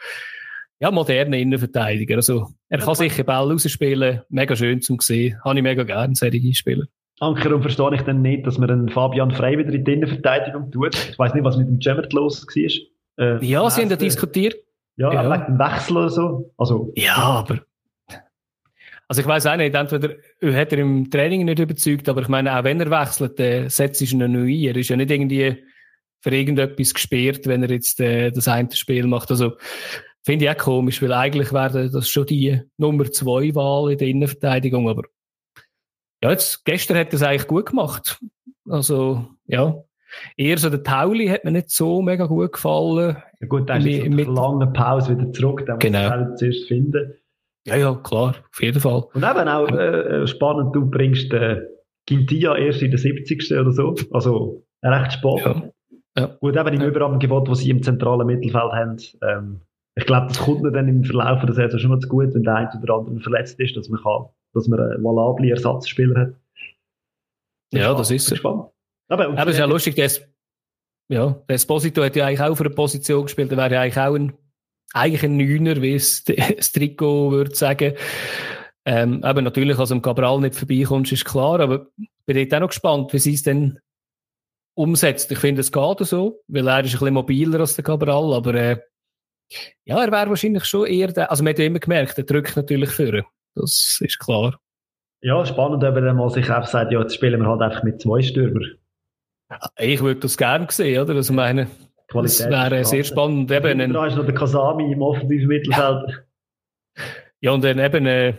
ja, moderne Innenverteidiger. Also, er kann sicher Ball rausspielen. Mega schön zum sehen. Habe ich mega gerne, solche Spieler. Anker, und verstehe ich dann nicht, dass man einen Fabian Frey wieder in die Innenverteidigung tut. Ich weiß nicht, was mit dem Cemert los war. Äh, ja, sie haben ja diskutiert. Ja, ja. dem Wechsel oder so. Also, ja, aber. Also ich weiß auch nicht, entweder hat er im Training nicht überzeugt, aber ich meine, auch wenn er wechselt, äh, setzt er ihn neu Er ist ja nicht irgendwie für irgendetwas gesperrt, wenn er jetzt äh, das eine Spiel macht. Also finde ich auch komisch, weil eigentlich wäre das schon die Nummer zwei Wahl in der Innenverteidigung, aber ja, jetzt, gestern hat er es eigentlich gut gemacht. Also, ja. Eher so der Tauli hat mir nicht so mega gut gefallen. Ja gut, dann ist mit, mit lange Pause wieder zurück, dann genau. muss halt zuerst finden. Ja, ja, klar, auf jeden Fall. Und eben auch äh, spannend, du bringst äh, Gintia erst in der 70. oder so, also recht spät. Ja. Ja. Gut, eben im ja. Überangebot, das sie im zentralen Mittelfeld haben, ähm, ich glaube, das kommt dann im Verlauf der Saison schon mal zu gut, wenn der eine oder andere verletzt ist, dass man kann, dass man einen valable Ersatzspieler hat. Ja, das ist so. Aber, Aber es ist ja lustig, dass, ja, der Esposito hat ja eigentlich auch für eine Position gespielt, der wäre ja eigentlich auch ein, eigentlich ein Neuner, wie es das Trikot würde sagen. Ähm, aber natürlich, als am Cabral nicht vorbeikommst, ist klar, aber ich bin jetzt auch noch gespannt, wie sie es denn umsetzt. Ich finde, es geht so, weil er ist ein bisschen mobiler als der Cabral, aber äh, ja, er wäre wahrscheinlich schon eher der, also man hat ja immer gemerkt, er drückt natürlich für. Das ist klar. Ja, spannend, ob er dann mal sich einfach sagt, ja, jetzt spielen wir halt einfach mit zwei Stürmer. Ich würde das gerne sehen, oder? Also meine, Qualität das wäre sehr spannend. Eben da ist noch der Kasami im offensiven Mittelfeld. Ja, und dann eben äh,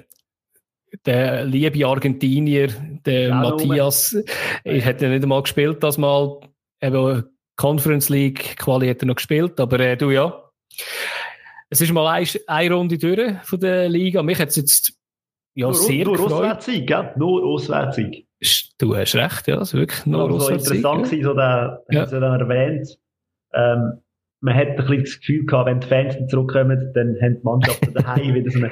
der liebe Argentinier, der ja, Matthias, er hat ja nicht einmal gespielt, das mal. Eben Conference League Quali hat er noch gespielt, aber äh, du ja. Es ist mal eine, eine Runde durch von der Liga. Mich hat es jetzt ja, nur, sehr nur gefreut. Auswärtssieg, gell? Nur Auswärtssieg. Du hast recht, ja, es ist wirklich nur also Auswärtssieg. interessant ja. so der, ja. so dann erwähnt, ähm, man hat ein bisschen das Gefühl gehabt, wenn die Fans dann zurückkommen, dann haben die Mannschaften daheim wieder so ein,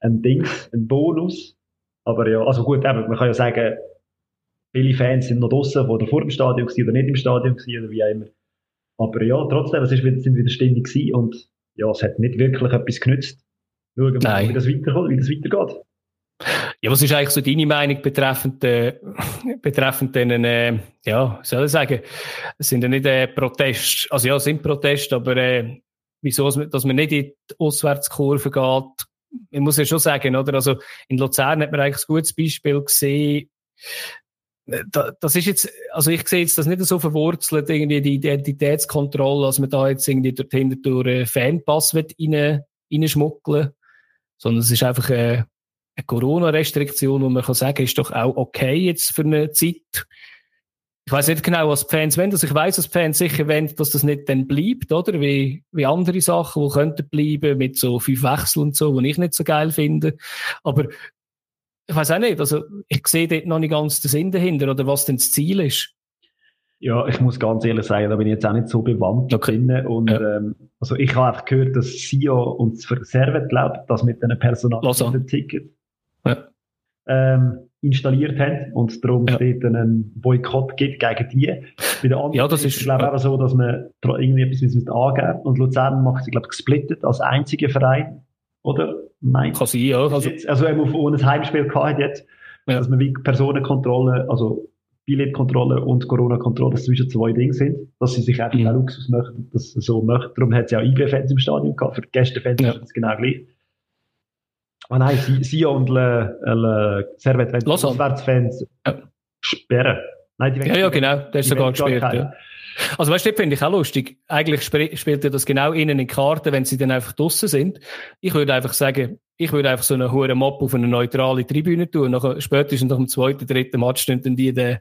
ein Dings, ein Bonus. Aber ja, also gut, eben, man kann ja sagen, viele Fans sind noch draußen, die vor dem Stadion waren oder nicht im Stadion waren oder wie auch immer. Aber ja, trotzdem, es ist wieder, sind wieder ständig gewesen und ja, es hat nicht wirklich etwas genützt. Schauen wir mal, wie das weiterkommt, wie das weitergeht. Ja, was ist eigentlich so deine Meinung betreffend, äh, betreffend den, äh, ja, soll ich sagen, sind ja nicht äh, Proteste, also ja, es sind Proteste, aber äh, wieso, dass man nicht in die Auswärtskurve geht, ich muss ja schon sagen, oder, also in Luzern hat man eigentlich ein gutes Beispiel gesehen, das ist jetzt, also ich sehe jetzt das nicht so verwurzelt, irgendwie die Identitätskontrolle, dass man da jetzt irgendwie dorthin durch einen Fanpass rein, reinschmuggeln sondern es ist einfach eine, eine Corona-Restriktion, wo man kann sagen, ist doch auch okay jetzt für eine Zeit. Ich weiß nicht genau, was die Fans wollen. Also ich weiß, dass die Fans sicher wollen, dass das nicht dann bleibt, oder? Wie, wie andere Sachen, die könnten bleiben, mit so fünf Wechseln und so, die ich nicht so geil finde. Aber ich weiß auch nicht, also ich sehe dort noch nicht ganz den Sinn dahinter oder was denn das Ziel ist. Ja, ich muss ganz ehrlich sagen, da bin ich jetzt auch nicht so bewandt okay. drin. Und ja. ähm, also ich habe einfach gehört, dass SIO und Servet glaubt, dass mit einem personalisierten Ticket ja. ähm, installiert haben und darum ja. es dort einen Boykott gibt gegen die. Bei den anderen ja, das ist, ich glaube ja. auch so, dass man irgendwie etwas angeben Und Luzern macht sich, glaube ich, gesplittet als einziger Verein oder? Nein. Kann sein, ja. Also, jetzt, also eben auf ohne Heimspiel gehabt jetzt, ja. dass man wie Personenkontrolle, also Billetkontrolle und Corona-Kontrolle zwischen zwei Dinge sind, dass sie sich einfach mhm. auch Luxus möchten, dass sie so möchten. Darum hat es ja auch IB-Fans im Stadion gehabt, für Gästefans ja. ist das genau gleich. Ah nein, sie und Le, Le Servet Auswärtsfans ja. sperren. Nein, die ja, ja, genau, der ist sogar gesperrt. Ja. Also weißt du, finde ich auch lustig. Eigentlich spielt er das genau innen in die Karte, wenn sie dann einfach draussen sind. Ich würde einfach sagen, ich würde einfach so einen hohen Mob auf eine neutrale Tribüne tun. Nach, spätestens nach dem zweiten, dritten Match stünden die den, den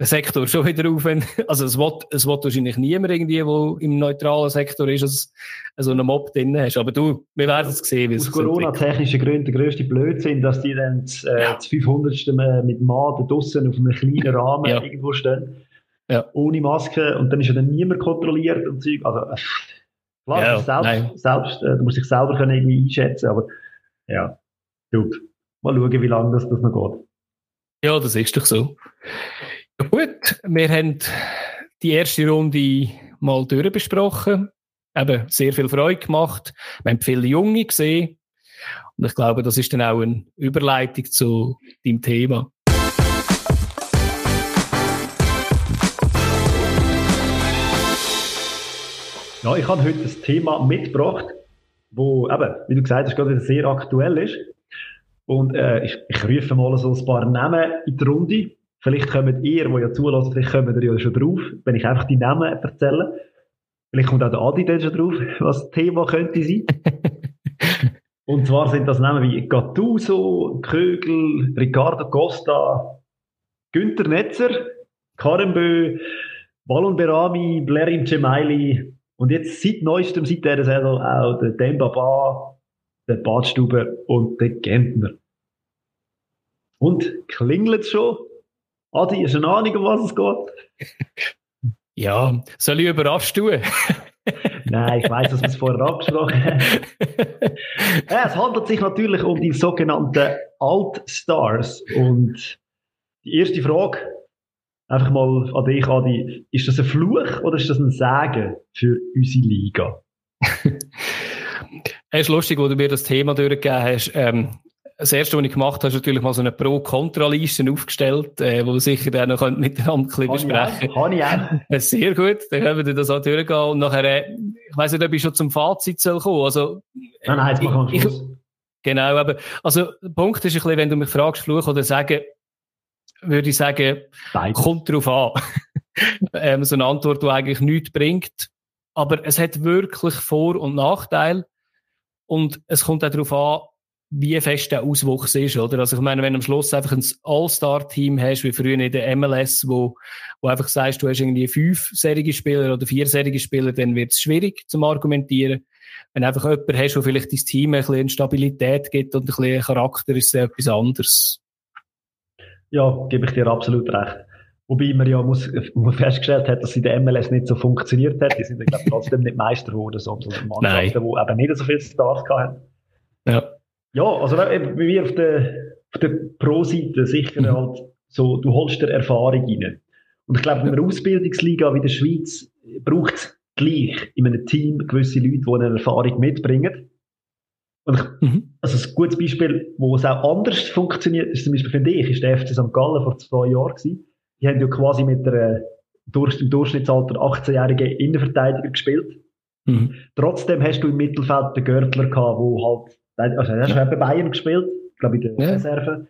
Sektor schon wieder auf. Also es will, es will wahrscheinlich niemand irgendwie, der im neutralen Sektor ist, dass so einen Mob drin hast. Aber du, wir werden es sehen, Aus Corona-technischen Gründen der grösste Blödsinn, dass die dann das, äh, ja. das 500. mit Mann draussen auf einem kleinen Rahmen ja. irgendwo stehen. Ja. Ohne Maske und dann ist ja dann niemand kontrolliert und Zeug. Also, äh, klar, ja, selbst, selbst äh, du musst dich selber können irgendwie einschätzen, aber ja, gut. Mal schauen, wie lange das, das noch geht. Ja, das ist doch so. Ja, gut, wir haben die erste Runde mal durchbesprochen. Eben sehr viel Freude gemacht. Wir haben viele Junge gesehen. Und ich glaube, das ist dann auch eine Überleitung zu deinem Thema. Ja, ich habe heute ein Thema mitgebracht, wo eben, wie du gesagt hast, gerade sehr aktuell ist. Und äh, ich, ich rufe mal so ein paar Namen in die Runde. Vielleicht kommt ihr, die ja zulassen, vielleicht kommt ihr ja schon drauf, wenn ich einfach die Namen erzähle. Vielleicht kommt auch der Adi dann schon drauf, was das Thema könnte sein. Und zwar sind das Namen wie Gattuso, Kögel, Ricardo Costa, Günther Netzer, Karembö, Ballon Berami, Blerim Cemaili, und jetzt seit neuestem, seit dieser Saison auch der Dembaba, der Badstube und der Gentner. Und klingelt es schon? Adi, hast du eine Ahnung, um was es geht? Ja, soll ich überrascht tun? Nein, ich weiß, dass wir es vorher abgesprochen haben. ja, es handelt sich natürlich um die sogenannten Alt-Stars. Und die erste Frage, einfach mal an dich, Adi, ist das ein Fluch oder ist das ein Segen für unsere Liga? es ist lustig, wo du mir das Thema durchgegeben hast. Ähm, das erste, was ich gemacht habe, ist natürlich mal so eine Pro-Kontra-Liste aufgestellt, äh, wo wir sicher dann noch miteinander ein besprechen Kann ich auch. Äh, sehr gut, dann können wir das auch durchgehen. Und nachher, äh, ich weiss nicht, ob ich schon zum Fazit soll kommen. Also, nein, nein, jetzt machen wir Schluss. Genau, aber, also, der Punkt ist ein bisschen, wenn du mich fragst, Fluch oder sagen, würde ich sagen, Beides. kommt drauf an. ähm, so eine Antwort, die eigentlich nichts bringt. Aber es hat wirklich Vor- und Nachteile. Und es kommt auch darauf an, wie fest der Auswuchs ist, oder? Also ich meine, wenn du am Schluss einfach ein All-Star-Team hast, wie früher in der MLS, wo, wo einfach sagst, du hast irgendwie fünfjährige Spieler oder vierjährige Spieler, dann wird es schwierig zum Argumentieren. Wenn du einfach jemanden hast, der vielleicht dein Team ein bisschen Stabilität gibt und ein bisschen Charakter, ist es etwas anderes. Ja, gebe ich dir absolut recht. Wobei man ja muss, muss festgestellt hat, dass in der MLS nicht so funktioniert hat. Die sind ja, glaube trotzdem nicht Meister geworden, sondern Mannschaften, die eben nicht so viele Stars hatten. Ja. Ja, also wie wir auf der, auf der Pro-Seite sicher mhm. halt so, du holst dir Erfahrung rein. Und ich glaube, in einer Ausbildungsliga wie der Schweiz braucht es gleich in einem Team gewisse Leute, die eine Erfahrung mitbringen. Und ich, mhm. also ein gutes Beispiel, wo es auch anders funktioniert, ist zum Beispiel, finde ich, ist der FC St. Gallen vor zwei Jahren gewesen. Die haben ja quasi mit der, durch, im Durchschnittsalter 18-jährigen Innenverteidiger gespielt. Mhm. Trotzdem hast du im Mittelfeld den Görtler gehabt, wo halt, also er hat bei Bayern gespielt, glaube ich, in der ja. Reserve.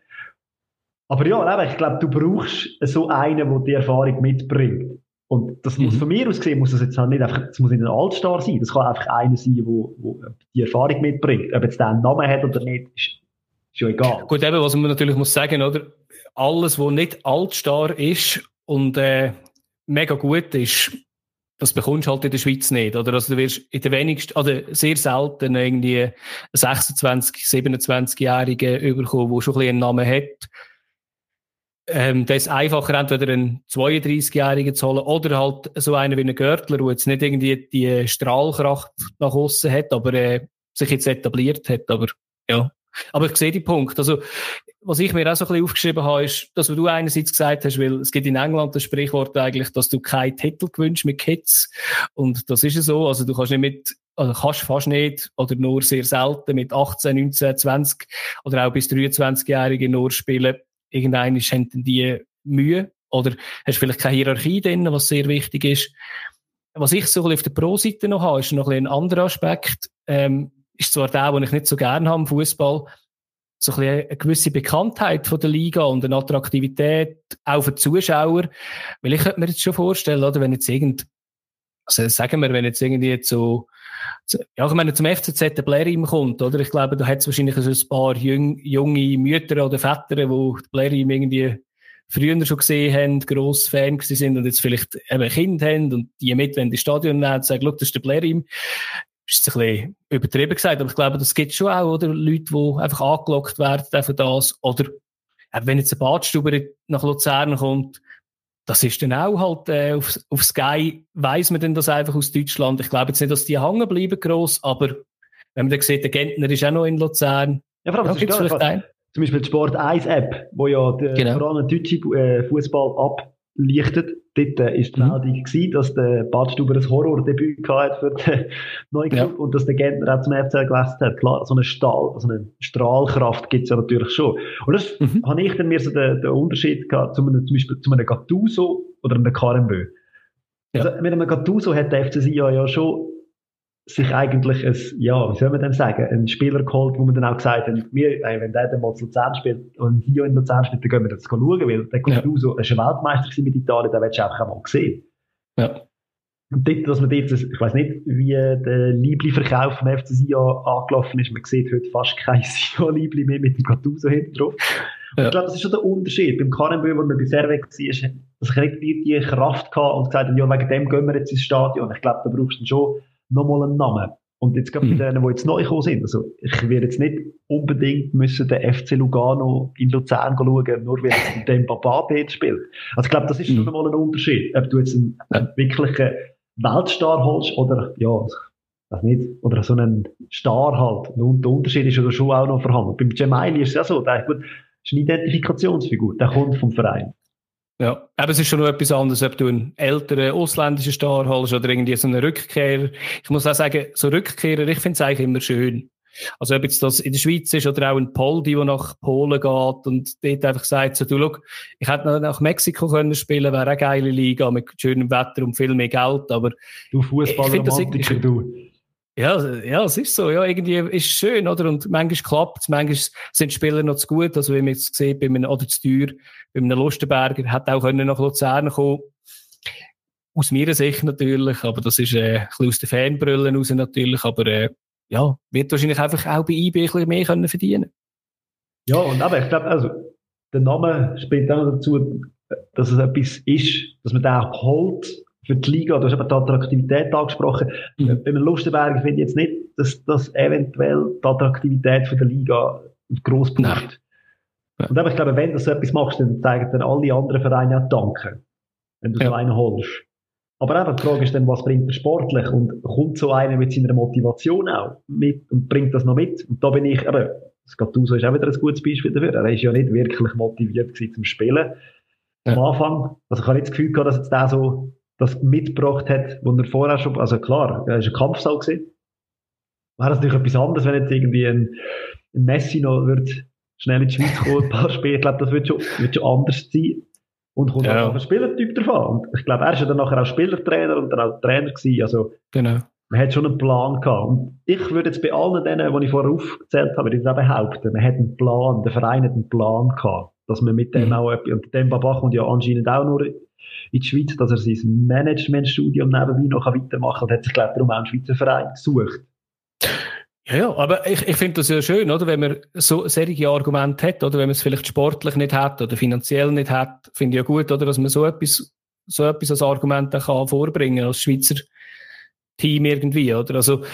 Aber ja, ich glaube, du brauchst so einen, der die Erfahrung mitbringt. Und das muss mhm. von mir aus gesehen, muss das jetzt halt nicht einfach, das muss nicht ein Altstar sein. Das kann einfach einer sein, der die Erfahrung mitbringt. Ob jetzt der einen Namen hat oder nicht, ist, ist ja egal. Gut, eben, was man natürlich muss sagen, oder? Alles, was nicht Altstar ist und, äh, mega gut ist, das bekommst du halt in der Schweiz nicht, oder? Also du wirst in der wenigsten, oder sehr selten irgendwie einen 26, 27-Jährigen überkommen, der schon ein bisschen einen Namen hat ähm, das ist einfacher, entweder einen 32-Jährigen zu holen oder halt so einen wie einen Görtler, der jetzt nicht irgendwie die Strahlkraft nach außen hat, aber äh, sich jetzt etabliert hat. Aber ja. Aber ich sehe die Punkt. Also, was ich mir auch so ein bisschen aufgeschrieben habe, ist, dass du einerseits gesagt hast, weil es gibt in England das Sprichwort eigentlich, dass du keinen Titel gewünscht mit Kids. Und das ist ja so. Also, du kannst nicht mit, also kannst fast nicht oder nur sehr selten mit 18, 19, 20 oder auch bis 23-Jährigen nur spielen irgendeine haben die Mühe oder hast vielleicht keine Hierarchie drin, was sehr wichtig ist. Was ich so auf der Pro-Seite noch habe, ist noch ein, ein anderer Aspekt. Ähm, ist zwar der, den ich nicht so gerne habe im Fußball. so ein bisschen eine gewisse Bekanntheit von der Liga und eine Attraktivität auch für die Zuschauer. Weil ich könnte mir jetzt schon vorstellen, oder, wenn jetzt irgend, also sagen wir, wenn jetzt irgendwie zu, ja, ich meine, zum FCZ der Blerim kommt, oder? Ich glaube, da hat es wahrscheinlich so ein paar jung, junge Mütter oder Väter, die Blerim irgendwie früher schon gesehen haben, gross Fan sind und jetzt vielleicht eben ein Kind haben und die mit, wenn die Stadion nehmen, sagen, das ist der Blerim ist ein bisschen übertrieben gesagt, aber ich glaube, das gibt schon auch, oder? Leute, die einfach angelockt werden von das. Oder, wenn jetzt ein Badstuber nach Luzern kommt, das ist dann auch halt, äh, auf, auf Sky weiss man denn das einfach aus Deutschland. Ich glaube jetzt nicht, dass die hängen bleiben gross, aber wenn man dann sieht, der Gentner ist auch noch in Luzern. Ja, vor allem, ja, gibt's vielleicht einen. Zum Beispiel die Sport 1 App, wo ja der, genau. vor allem deutsche äh, Fußball ablichtet. Dort äh, ist die mhm. Meldung gewesen, dass der Badstuber ein Horrordebüt hatte für den neuen Club ja. und dass der Gentner auch zum FCL gewechselt hat. Klar, so eine Stahl, so eine Strahlkraft gibt es ja natürlich schon. Und das mhm. habe ich dann mir so den, den Unterschied gehabt zu einem, zum Beispiel zu einem Gattuso oder einem Karembö. Ja. Also mit einem Gattuso hat der ja, ja schon sich eigentlich ein, ja, wie soll man denn sagen, einen Spieler geholt, wo man dann auch gesagt hat, wir, wenn der dann mal zu Luzern spielt und hier in Luzern spielt, dann gehen wir das schauen, weil der kommt ja. du so, er ist ein Weltmeister mit Italien, den willst du einfach einmal sehen. Ja. Und dort, dass man dort, ich weiß nicht, wie der Liebli-Verkauf vom FC Sia angelaufen ist, man sieht heute fast kein Sia-Liebli mehr mit dem Gattuso hinten drauf. Ja. Ich glaube, das ist schon der Unterschied. Beim Karenbö, wo man bisher weg war, dass ich nicht die Kraft hatte und gesagt habe, ja, wegen dem gehen wir jetzt ins Stadion. Ich glaube, da brauchst du schon nochmal einen Namen. Und jetzt gerade mhm. bei denen, die jetzt neu gekommen sind, also ich werde jetzt nicht unbedingt müssen den FC Lugano in Luzern schauen, nur weil es dem Papa dort spielt. Also ich glaube, das ist mhm. schon einmal ein Unterschied, ob du jetzt einen, einen wirklichen Weltstar holst oder, ja, weiß nicht, oder so einen Star halt. Und der Unterschied ist ja schon auch noch vorhanden. Beim Gemaili ist es ja so, der, gut, ist eine Identifikationsfigur, der kommt vom Verein. Ja, aber es ist schon noch etwas anderes, ob du einen älteren ausländischen Star holst oder irgendwie so einen Rückkehrer. Ich muss auch sagen, so Rückkehrer, ich finde es eigentlich immer schön. Also ob jetzt das in der Schweiz ist oder auch ein Poldi, der nach Polen geht und dort einfach sagt, so, du, schau, ich hätte nach Mexiko können spielen, wäre eine geile Liga mit schönem Wetter und viel mehr Geld, aber... Du Fußballromantiker, du. Ja, ja, es ist so. Ja, irgendwie ist es schön, oder? Und manchmal klappt es, manchmal sind die Spieler noch zu gut. Also, wie man jetzt sieht, bei einem, oder zu teuer, bei einem Lustenberger, hat auch können nach Luzern kommen. Aus meiner Sicht natürlich, aber das ist, äh, ein bisschen aus den Fanbrüllen raus natürlich, aber, äh, ja, wird wahrscheinlich einfach auch bei IB ein bisschen mehr können verdienen. Ja, und aber ich glaube, also, der Name spielt auch dazu, dass es etwas ist, dass man den auch holt, für die Liga. Du hast eben die Attraktivität angesprochen. Mhm. Bei Lustenberg finde ich jetzt nicht, dass das eventuell die Attraktivität von der Liga gross pusht. Und aber ich glaube, wenn du so etwas machst, dann zeigen dann alle anderen Vereine auch Danke. Wenn du ja. so einen holst. Aber eben, die Frage ist dann, was bringt er sportlich? Und kommt so einer mit seiner Motivation auch mit und bringt das noch mit? Und da bin ich, eben, das Gattuso ist auch wieder ein gutes Beispiel dafür. Er ist ja nicht wirklich motiviert gewesen zum Spielen. Ja. Am Anfang. Also ich habe nicht das Gefühl gehabt, dass jetzt der so das mitgebracht hat, wo er vorher schon, also klar, er ist ein Kampfsaal gewesen. Wäre das natürlich etwas anderes, wenn jetzt irgendwie ein, ein Messi noch wird schnell in die Schweiz kommen, ein paar Spiele. Ich glaube, das wird schon, wird schon anders sein. Und kommt ja. auch auf den Spielertyp davon. Und ich glaube, er ist ja dann nachher auch Spielertrainer und dann auch Trainer gewesen. Also, genau. man hat schon einen Plan gehabt. Und ich würde jetzt bei allen denen, die ich vorher aufgezählt habe, würde ich auch behaupten, man hat einen Plan, der Verein hat einen Plan gehabt, dass man mit dem mhm. auch etwas, und dem Baba kommt ja anscheinend auch nur in die Schweiz, dass er sein Managementstudium nebenbei noch weitermachen kann und hat sich, glaube ich, darum auch einen Schweizer Verein gesucht. Ja, ja, aber ich, ich finde das ja schön, oder? Wenn man so solche Argumente hat, oder wenn man es vielleicht sportlich nicht hat oder finanziell nicht hat, finde ich ja gut, oder? Dass man so etwas, so etwas als Argument kann vorbringen als Schweizer Team irgendwie, oder? Also,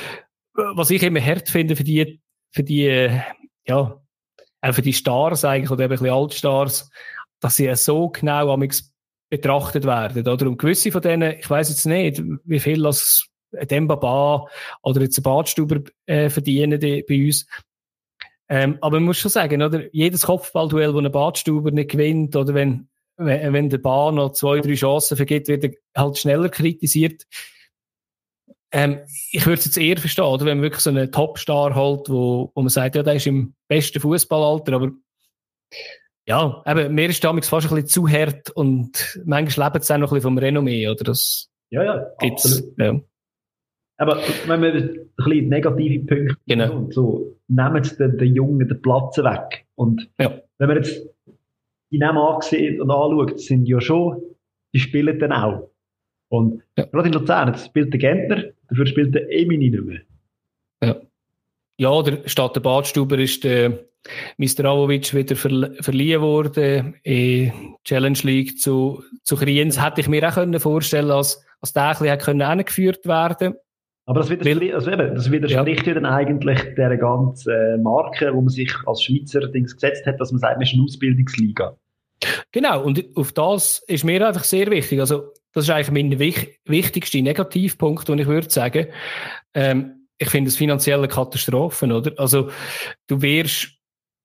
was ich immer hart finde für die, für die, ja, auch für die Stars eigentlich, oder eben ein bisschen Altstars, dass sie so genau amix betrachtet werden, oder? Und gewisse von denen, ich weiß jetzt nicht, wie viel das Dembaba oder jetzt ein Badstuber äh, verdienen die, bei uns. Ähm, aber man muss schon sagen, oder? Jedes Kopfballduell, wo ein Badstuber nicht gewinnt, oder wenn, wenn, wenn der Bahn noch zwei, drei Chancen vergibt, wird er halt schneller kritisiert. Ähm, ich würde es jetzt eher verstehen, oder? Wenn man wirklich so einen Topstar holt, wo, wo man sagt, ja, der ist im besten Fußballalter, aber ja, eben, mir ist damals fast ein bisschen zu hart und manchmal lebt es auch noch ein bisschen vom Renommee, oder? Das ja, ja, gibt's, absolut. Ja. Aber wenn wir ein bisschen negative Punkte genau. und so, nehmen sie den, den Jungen den Platz weg. Und ja. wenn man jetzt die Namen ansieht und anschaut, sind ja schon, die spielen dann auch. Und ja. gerade in Luzern, jetzt spielt der Gentner, dafür spielt der Emini nicht mehr. Ja. Ja, der statt der Badstuber ist der Mr. Avovic wieder ver verliehen worden in Challenge League zu, zu Kriens. Hätte ich mir auch können vorstellen als, als der ein bisschen können angeführt werden aber das widerspricht, also eben, das widerspricht ja. dann eigentlich der ganzen äh, Marke, wo man sich als Schweizer Dings gesetzt hat, dass man sagt, man ist eine Ausbildungsliga. Genau, und auf das ist mir einfach sehr wichtig. Also, das ist eigentlich mein wich wichtigster Negativpunkt, den ich würde sagen. Ähm, ich finde es finanzielle Katastrophen, oder? Also, du wirst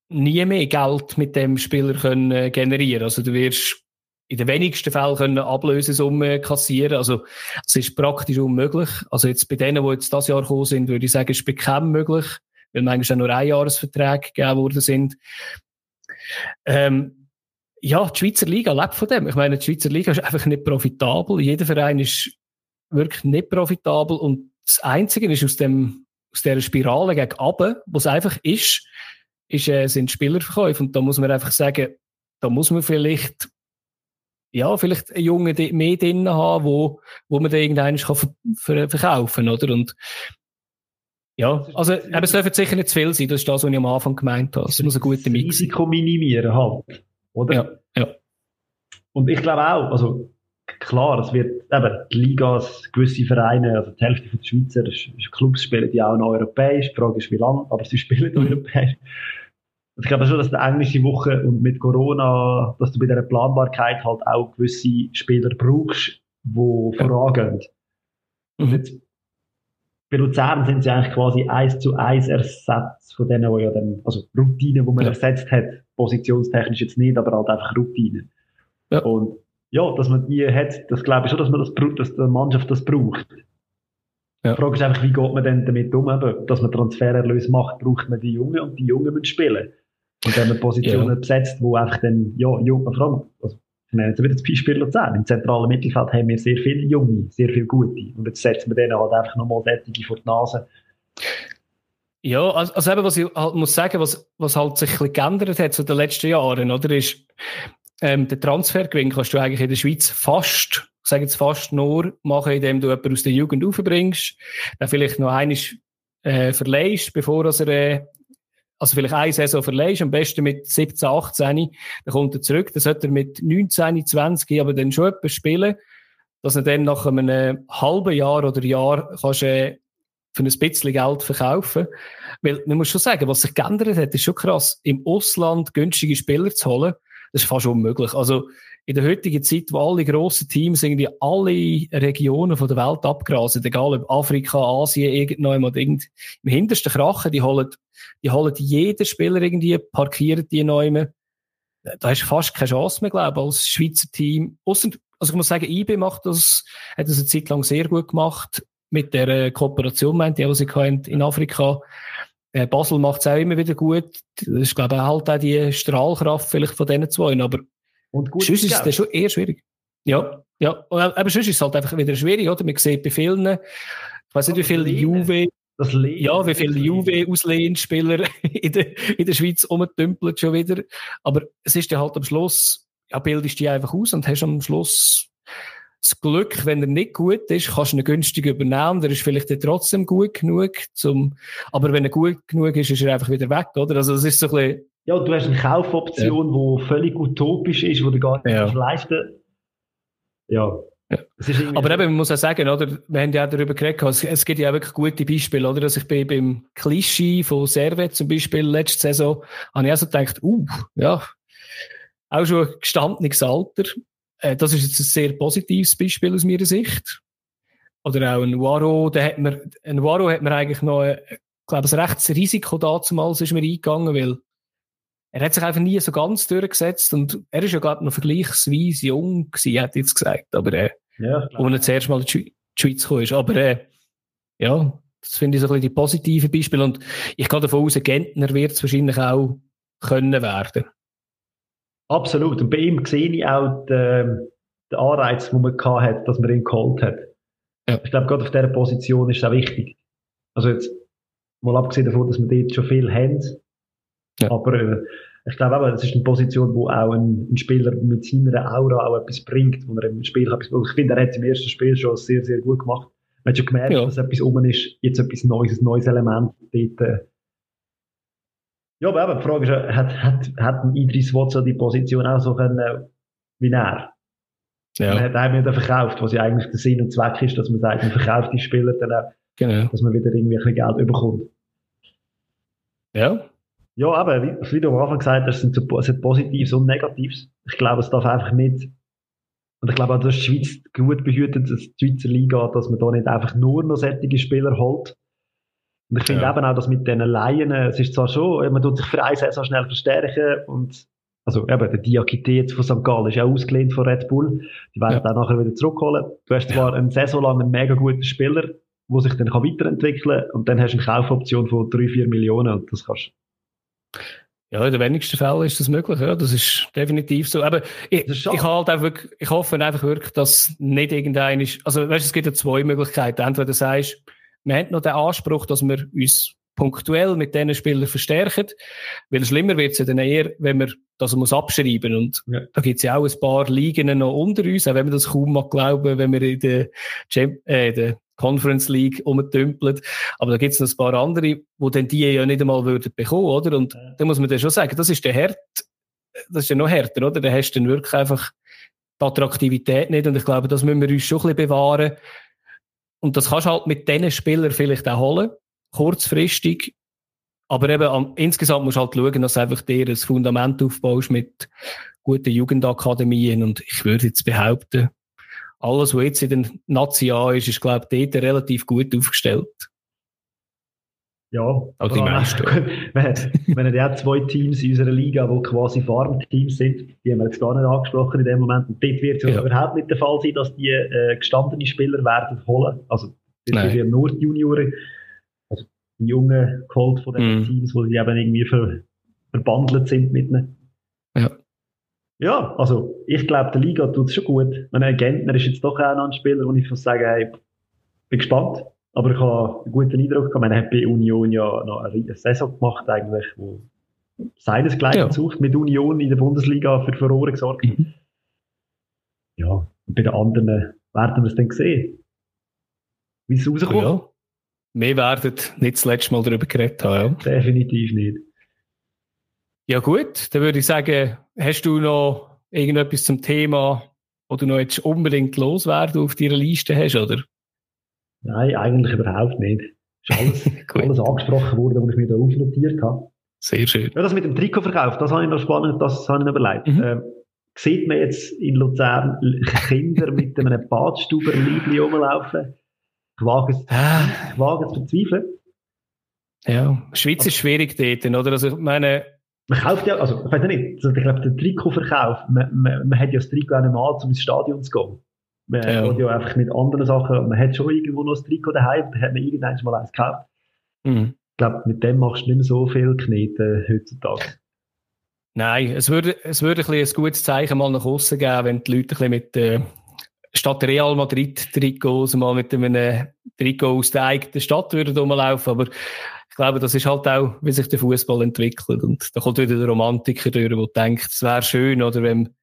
nie mehr Geld mit dem Spieler können äh, generieren. Also, du wirst in den wenigsten Fällen können Ablösesummen kassieren. Also, es ist praktisch unmöglich. Also, jetzt bei denen, die jetzt das Jahr gekommen sind, würde ich sagen, es ist bequem möglich, weil manchmal nur ein Jahresverträge gegeben worden sind. Ähm, ja, die Schweizer Liga lebt von dem. Ich meine, die Schweizer Liga ist einfach nicht profitabel. Jeder Verein ist wirklich nicht profitabel und das Einzige ist aus dem, aus dieser Spirale gegen Aben, was einfach ist, ist, äh, sind Spielerverkäufe. Und da muss man einfach sagen, da muss man vielleicht ja, vielleicht einen Jungen mehr drin haben, wo, wo man dann irgendeinen kann ver verkaufen, oder? Und, ja, also, eben, es dürfen sicher nicht zu viel sein, das ist das, was ich am Anfang gemeint habe. Es muss ein guter Mix Risiko minimieren halt, oder? Ja, ja. Und ich glaube auch, also, klar, es wird, eben, die Ligas, gewisse Vereine, also die Hälfte der Schweizer Clubs spielen die auch noch europäisch, die Frage ist wie lange, aber sie spielen mhm. europäisch. Ich glaube schon, dass die englische Woche und mit Corona, dass du bei dieser Planbarkeit halt auch gewisse Spieler brauchst, die ja. vorangehen. Und jetzt, bei Luzern sind sie eigentlich quasi eins zu eins Ersatz von denen, die ja dann, also Routinen, die man ja. ersetzt hat, positionstechnisch jetzt nicht, aber halt einfach Routinen. Ja. Und ja, dass man die hat, das glaube ich schon, dass man das dass die Mannschaft das braucht. Ja. Die Frage ist einfach, wie geht man denn damit um? Dass man Transfererlöse macht, braucht man die Jungen und die Jungen müssen spielen. Und wenn man Positionen ja. besetzt, wo einfach dann, ja, jung, vor allem, also, ich nenne jetzt wieder das Beispiel Luzern. Im zentralen Mittelfeld haben wir sehr viele Junge, sehr viele Gute. Und jetzt setzen wir denen halt einfach nochmal Sättige vor die Nase. Ja, also, also eben, was ich halt muss sagen, was, was halt sich ein bisschen geändert hat zu den letzten Jahren, oder, ist, ähm, den Transfergewinn kannst du eigentlich in der Schweiz fast, ich sage jetzt fast nur machen, indem du jemanden aus der Jugend aufbringst, dann vielleicht noch einiges äh, verleihst, bevor er äh, also vielleicht eine Saison verleihst, am besten mit 17, 18, dann kommt er zurück, dann sollte er mit 19, 20 aber dann schon etwas spielen, dass er dann nach einem halben Jahr oder Jahr kannst, äh, für ein bisschen Geld verkaufen. Weil man muss schon sagen, was sich geändert hat, ist schon krass. Im Ausland günstige Spieler zu holen, das ist fast unmöglich. Also in der heutigen Zeit, wo alle grossen Teams irgendwie alle Regionen von der Welt abgrasen, egal ob Afrika, Asien, irgendjemand, irgend, im hintersten Krachen, die holen, die holen jeden Spieler irgendwie, parkieren die neu. Da hast du fast keine Chance mehr, glaube ich, als Schweizer Team. Ausser, also ich muss sagen, IB macht das, hat das eine Zeit lang sehr gut gemacht, mit der Kooperation, meint die, was sie in Afrika. Äh, Basel macht es auch immer wieder gut. Das ist, glaube ich, halt auch die Strahlkraft vielleicht von diesen zwei. Aber und gut sonst ist es schon eher schwierig. Ja, ja. Aber sonst ist es halt einfach wieder schwierig, oder? Man sieht bei vielen, ich weiß nicht, wie viele Juve, ja, wie viele Juve-Auslehenspieler in der, in der Schweiz rumtümpeln schon wieder. Aber es ist ja halt am Schluss, ja, bildest du die einfach aus und hast am Schluss das Glück, wenn er nicht gut ist, kannst du ihn günstig übernehmen. Der ist vielleicht trotzdem gut genug zum, aber wenn er gut genug ist, ist er einfach wieder weg, oder? Also, es ist so ein bisschen, ja, du hast eine Kaufoption, ja. die völlig utopisch ist, wo du gar nicht ja. leisten Ja. ja. Aber eben, man muss auch sagen, oder? Wir haben ja auch darüber geredet, es, es gibt ja auch wirklich gute Beispiele, oder? Dass ich bei, beim Klischee von Servet zum Beispiel letzte Saison, habe ich auch so gedacht, uh, ja, auch schon ein gestandenes Alter. Äh, das ist jetzt ein sehr positives Beispiel aus meiner Sicht. Oder auch ein Waro, da hat man, ein Waro hat man eigentlich noch, äh, ich glaube, ein rechtes Risiko damals ist mir eingegangen, weil er hat sich einfach nie so ganz durchgesetzt und er ist ja gerade noch vergleichsweise jung gewesen, hat jetzt gesagt, aber äh, ja, als er zuerst mal in die Schweiz gekommen ist. Aber äh, ja, das finde ich so ein bisschen die positiven Beispiele und ich gehe davon aus, Gentner wird es wahrscheinlich auch können werden. Absolut. Und bei ihm sehe ich auch den, den Anreiz, den man hat, dass man ihn geholt hat. Ja. Ich glaube, gerade auf dieser Position ist es auch wichtig. Also jetzt, mal abgesehen davon, dass wir dort schon viel haben. Ja. Aber äh, ich glaube aber, das ist eine Position, wo auch ein, ein, Spieler mit seiner Aura auch etwas bringt, wo er im Spiel etwas, ich finde, er hat es im ersten Spiel schon sehr, sehr gut gemacht. Man hat schon gemerkt, ja. dass etwas um ist, jetzt etwas Neues, ein neues Element dort. Äh. Ja, aber eben, die Frage ist, hat, hat, hat ein Idris Watson die Position auch so können, wie er? Ja. Man hat einem nicht verkauft, was ja eigentlich der Sinn und Zweck ist, dass man sagt, man verkauft die Spieler dann auch, genau. dass man wieder irgendwie ein bisschen Geld bekommt. Ja. Ja, aber wie, wie du am Anfang gesagt hast, sind so, es hat Positives und Negatives. Ich glaube, es darf einfach nicht, und ich glaube auch, dass die Schweiz gut behütet, dass die Schweizer Liga, dass man da nicht einfach nur noch sättige Spieler holt. Und ich finde ja. eben auch, dass mit diesen Laien, es ist zwar schon, man tut sich für eine Saison schnell verstärken und also eben, der Diakite von St. Gallen ist ja ausgelehnt von Red Bull. Die werden ja. auch nachher wieder zurückholen. Du hast zwar ja. eine Saison lang einen mega guten Spieler, der sich dann weiterentwickeln kann und dann hast du eine Kaufoption von 3, 4 Millionen und das kannst ja, in den wenigsten Fällen ist das möglich, ja. Das ist definitiv so. Aber ich, ich, halt einfach ich hoffe einfach wirklich, dass nicht irgendein ist, also, weißt, es gibt ja zwei Möglichkeiten. Entweder du sagst, wir haben noch den Anspruch, dass wir uns punktuell mit diesen Spielern verstärken. Weil schlimmer wird es ja dann eher, wenn man das muss abschreiben. Und ja. da gibt es ja auch ein paar Ligen noch unter uns, auch wenn man das kaum mal glauben, wenn wir in der, Champ äh, der Conference League umtümpelt. Aber da gibt es noch ein paar andere, wo dann die ja nicht einmal würden bekommen, oder? Und da muss man dann schon sagen, das ist der Herd, das ist ja noch härter, oder? Da hast du dann wirklich einfach die Attraktivität nicht. Und ich glaube, das müssen wir uns schon ein bisschen bewahren. Und das kannst du halt mit diesen Spielern vielleicht auch holen kurzfristig. Aber eben am, insgesamt musst du halt schauen, dass du einfach dir ein Fundament aufbaust mit guten Jugendakademien. Und ich würde jetzt behaupten, alles, was jetzt in den Nazi ist, ist, glaube ich, dort relativ gut aufgestellt. Ja, aber die meisten. wir, haben ja zwei Teams in unserer Liga, die quasi Farmteams sind. Die haben wir jetzt gar nicht angesprochen in dem Moment. Und dort wird es ja. überhaupt nicht der Fall sein, dass die äh, gestandene Spieler werden holen. Also, das sind nur die Junioren die Jungen geholt von den mm. Teams, wo sie eben irgendwie ver verbandelt sind mit ihnen. Ja. Ja, also ich glaube, der Liga tut es schon gut. Meine Gentner ist jetzt doch auch noch ein Spieler, wo ich muss sagen, hey, bin gespannt. Aber ich habe einen guten Eindruck gehabt. Man hat bei Union ja noch eine Saison gemacht, eigentlich, wo seinesgleichen ja. sucht, mit Union in der Bundesliga für Furore gesorgt. Mhm. Ja, und bei den anderen werden wir es dann sehen, wie es rauskommt. Ja. Wir werden nicht das letzte Mal darüber geredet haben. Ja. Definitiv nicht. Ja gut, dann würde ich sagen, hast du noch irgendetwas zum Thema, wo du noch jetzt unbedingt loswerden auf deiner Liste hast, oder? Nein, eigentlich überhaupt nicht. Ist alles, alles angesprochen worden, was ich mir da aufnotiert habe. Sehr schön. Ja, das mit dem Trikotverkauf, das habe ich noch spannend, das habe ich noch überlegt. Mhm. Ähm, sieht man jetzt in Luzern Kinder mit einem Badstuber-Liebli rumlaufen? Ich wage es, ah. ich wage es zu verzweifeln. Ja, Schweiz ist schwierig dort, oder? Also, ich meine, man kauft ja, also, ich weiß nicht, also, ich glaube, der Trikotverkauf, man, man, man hat ja das Trikot auch nicht mal, um ins Stadion zu gehen. Man ja. geht ja einfach mit anderen Sachen, man hat schon irgendwo noch ein Trikot daheim, da hat man irgendwann mal eins gekauft. Mhm. Ich glaube, mit dem machst du nicht mehr so viel Knete heutzutage. Nein, es würde, es würde ein, ein gutes Zeichen mal nach außen geben, wenn die Leute ein mit, äh, statt Real Madrid Trikots mal mit einem Trikot aus der eigenen Stadt würden rumlaufen. Aber ich glaube, das ist halt auch, wie sich der Fußball entwickelt. Und da kommt wieder der Romantiker durch, der denkt, es wäre schön, oder wenn,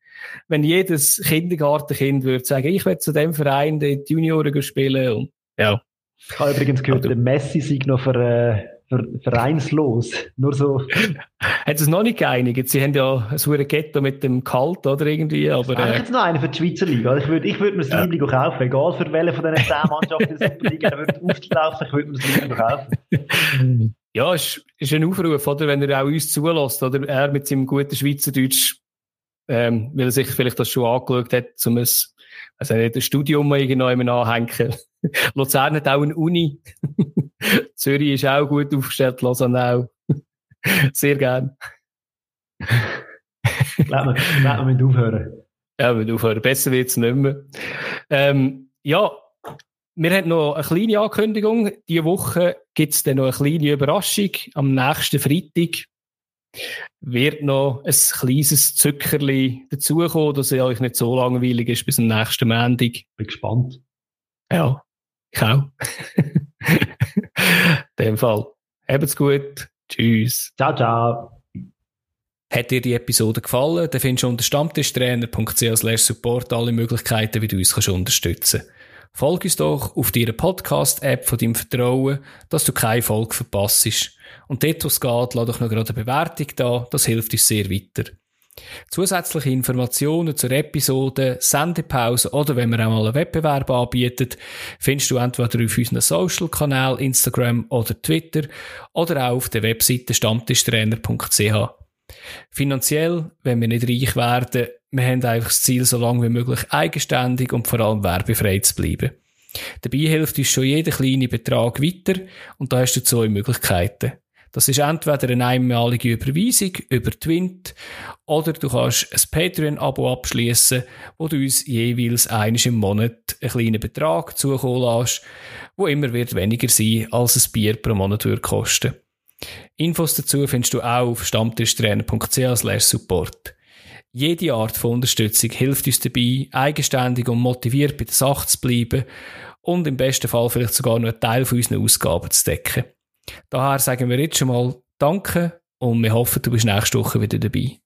wenn jedes Kindergartenkind würde sagen, ich will zu dem Verein die Junioren spielen. Und, ja. Ich habe übrigens gehört, der Messi sei noch für, äh, vereinslos. Nur so. Hat es noch nicht geeinigt? Sie haben ja ein hohes Ghetto mit dem Kalt, oder irgendwie, aber... Äh, jetzt noch einen für die Schweizer Liga. Ich würde, ich würde mir das ja. Liebling kaufen. Egal für welche von diesen zehn Mannschaften in der Superliga würde auflaufen, ich würde mir das Liebling kaufen. Ja, es ist ein Aufruf, oder? Wenn er auch uns zulässt, oder? Er mit seinem guten Schweizerdeutsch, ähm, weil er sich vielleicht das schon angeschaut hat, um ein, also ein Studium irgendwo anhängen. Luzern hat auch eine Uni. Zürich ist auch gut aufgestellt, Lausanne auch. Sehr gern. Lass wir mit aufhören. Ja, mit aufhören. Besser wird es nicht mehr. Ähm, ja, wir haben noch eine kleine Ankündigung. Diese Woche gibt es dann noch eine kleine Überraschung. Am nächsten Freitag wird noch ein kleines Zuckerli dazukommen, dass es euch nicht so langweilig ist bis zum nächsten Montag. Bin gespannt. Ja. Ich auch. In dem Fall. Habt's gut. Tschüss. Ciao, ciao. Hat dir die Episode gefallen, dann findest du unter stammtischtrainer.ch support alle Möglichkeiten, wie du uns kannst unterstützen kannst. Folge uns doch auf deiner Podcast-App von deinem Vertrauen, dass du keine Folge verpasst. Und dort, wo es geht, lass doch noch gerade eine Bewertung da, das hilft uns sehr weiter. Zusätzliche Informationen zur Episode, Sendepause oder wenn wir auch mal einen Wettbewerb anbieten, findest du entweder auf unseren Social-Kanälen, Instagram oder Twitter oder auch auf der Webseite stammtischtrainer.ch. Finanziell, wenn wir nicht reich werden, wir haben einfach das Ziel, so lange wie möglich eigenständig und vor allem werbefrei zu bleiben. Dabei hilft uns schon jeder kleine Betrag weiter und da hast du zwei Möglichkeiten. Das ist entweder eine einmalige Überweisung über Twint oder du kannst ein Patreon-Abo abschließen, wo du uns jeweils eines im Monat einen kleinen Betrag zukommen lässt, wo immer wird weniger sein, als ein Bier pro Monat würde kosten. Infos dazu findest du auch auf stammtischtrainer.ch support. Jede Art von Unterstützung hilft uns dabei, eigenständig und motiviert bei der Sache zu bleiben und im besten Fall vielleicht sogar noch einen Teil von unseren Ausgaben zu decken. Daher sagen wir jetzt schon mal Danke und wir hoffen, du bist nächste Woche wieder dabei.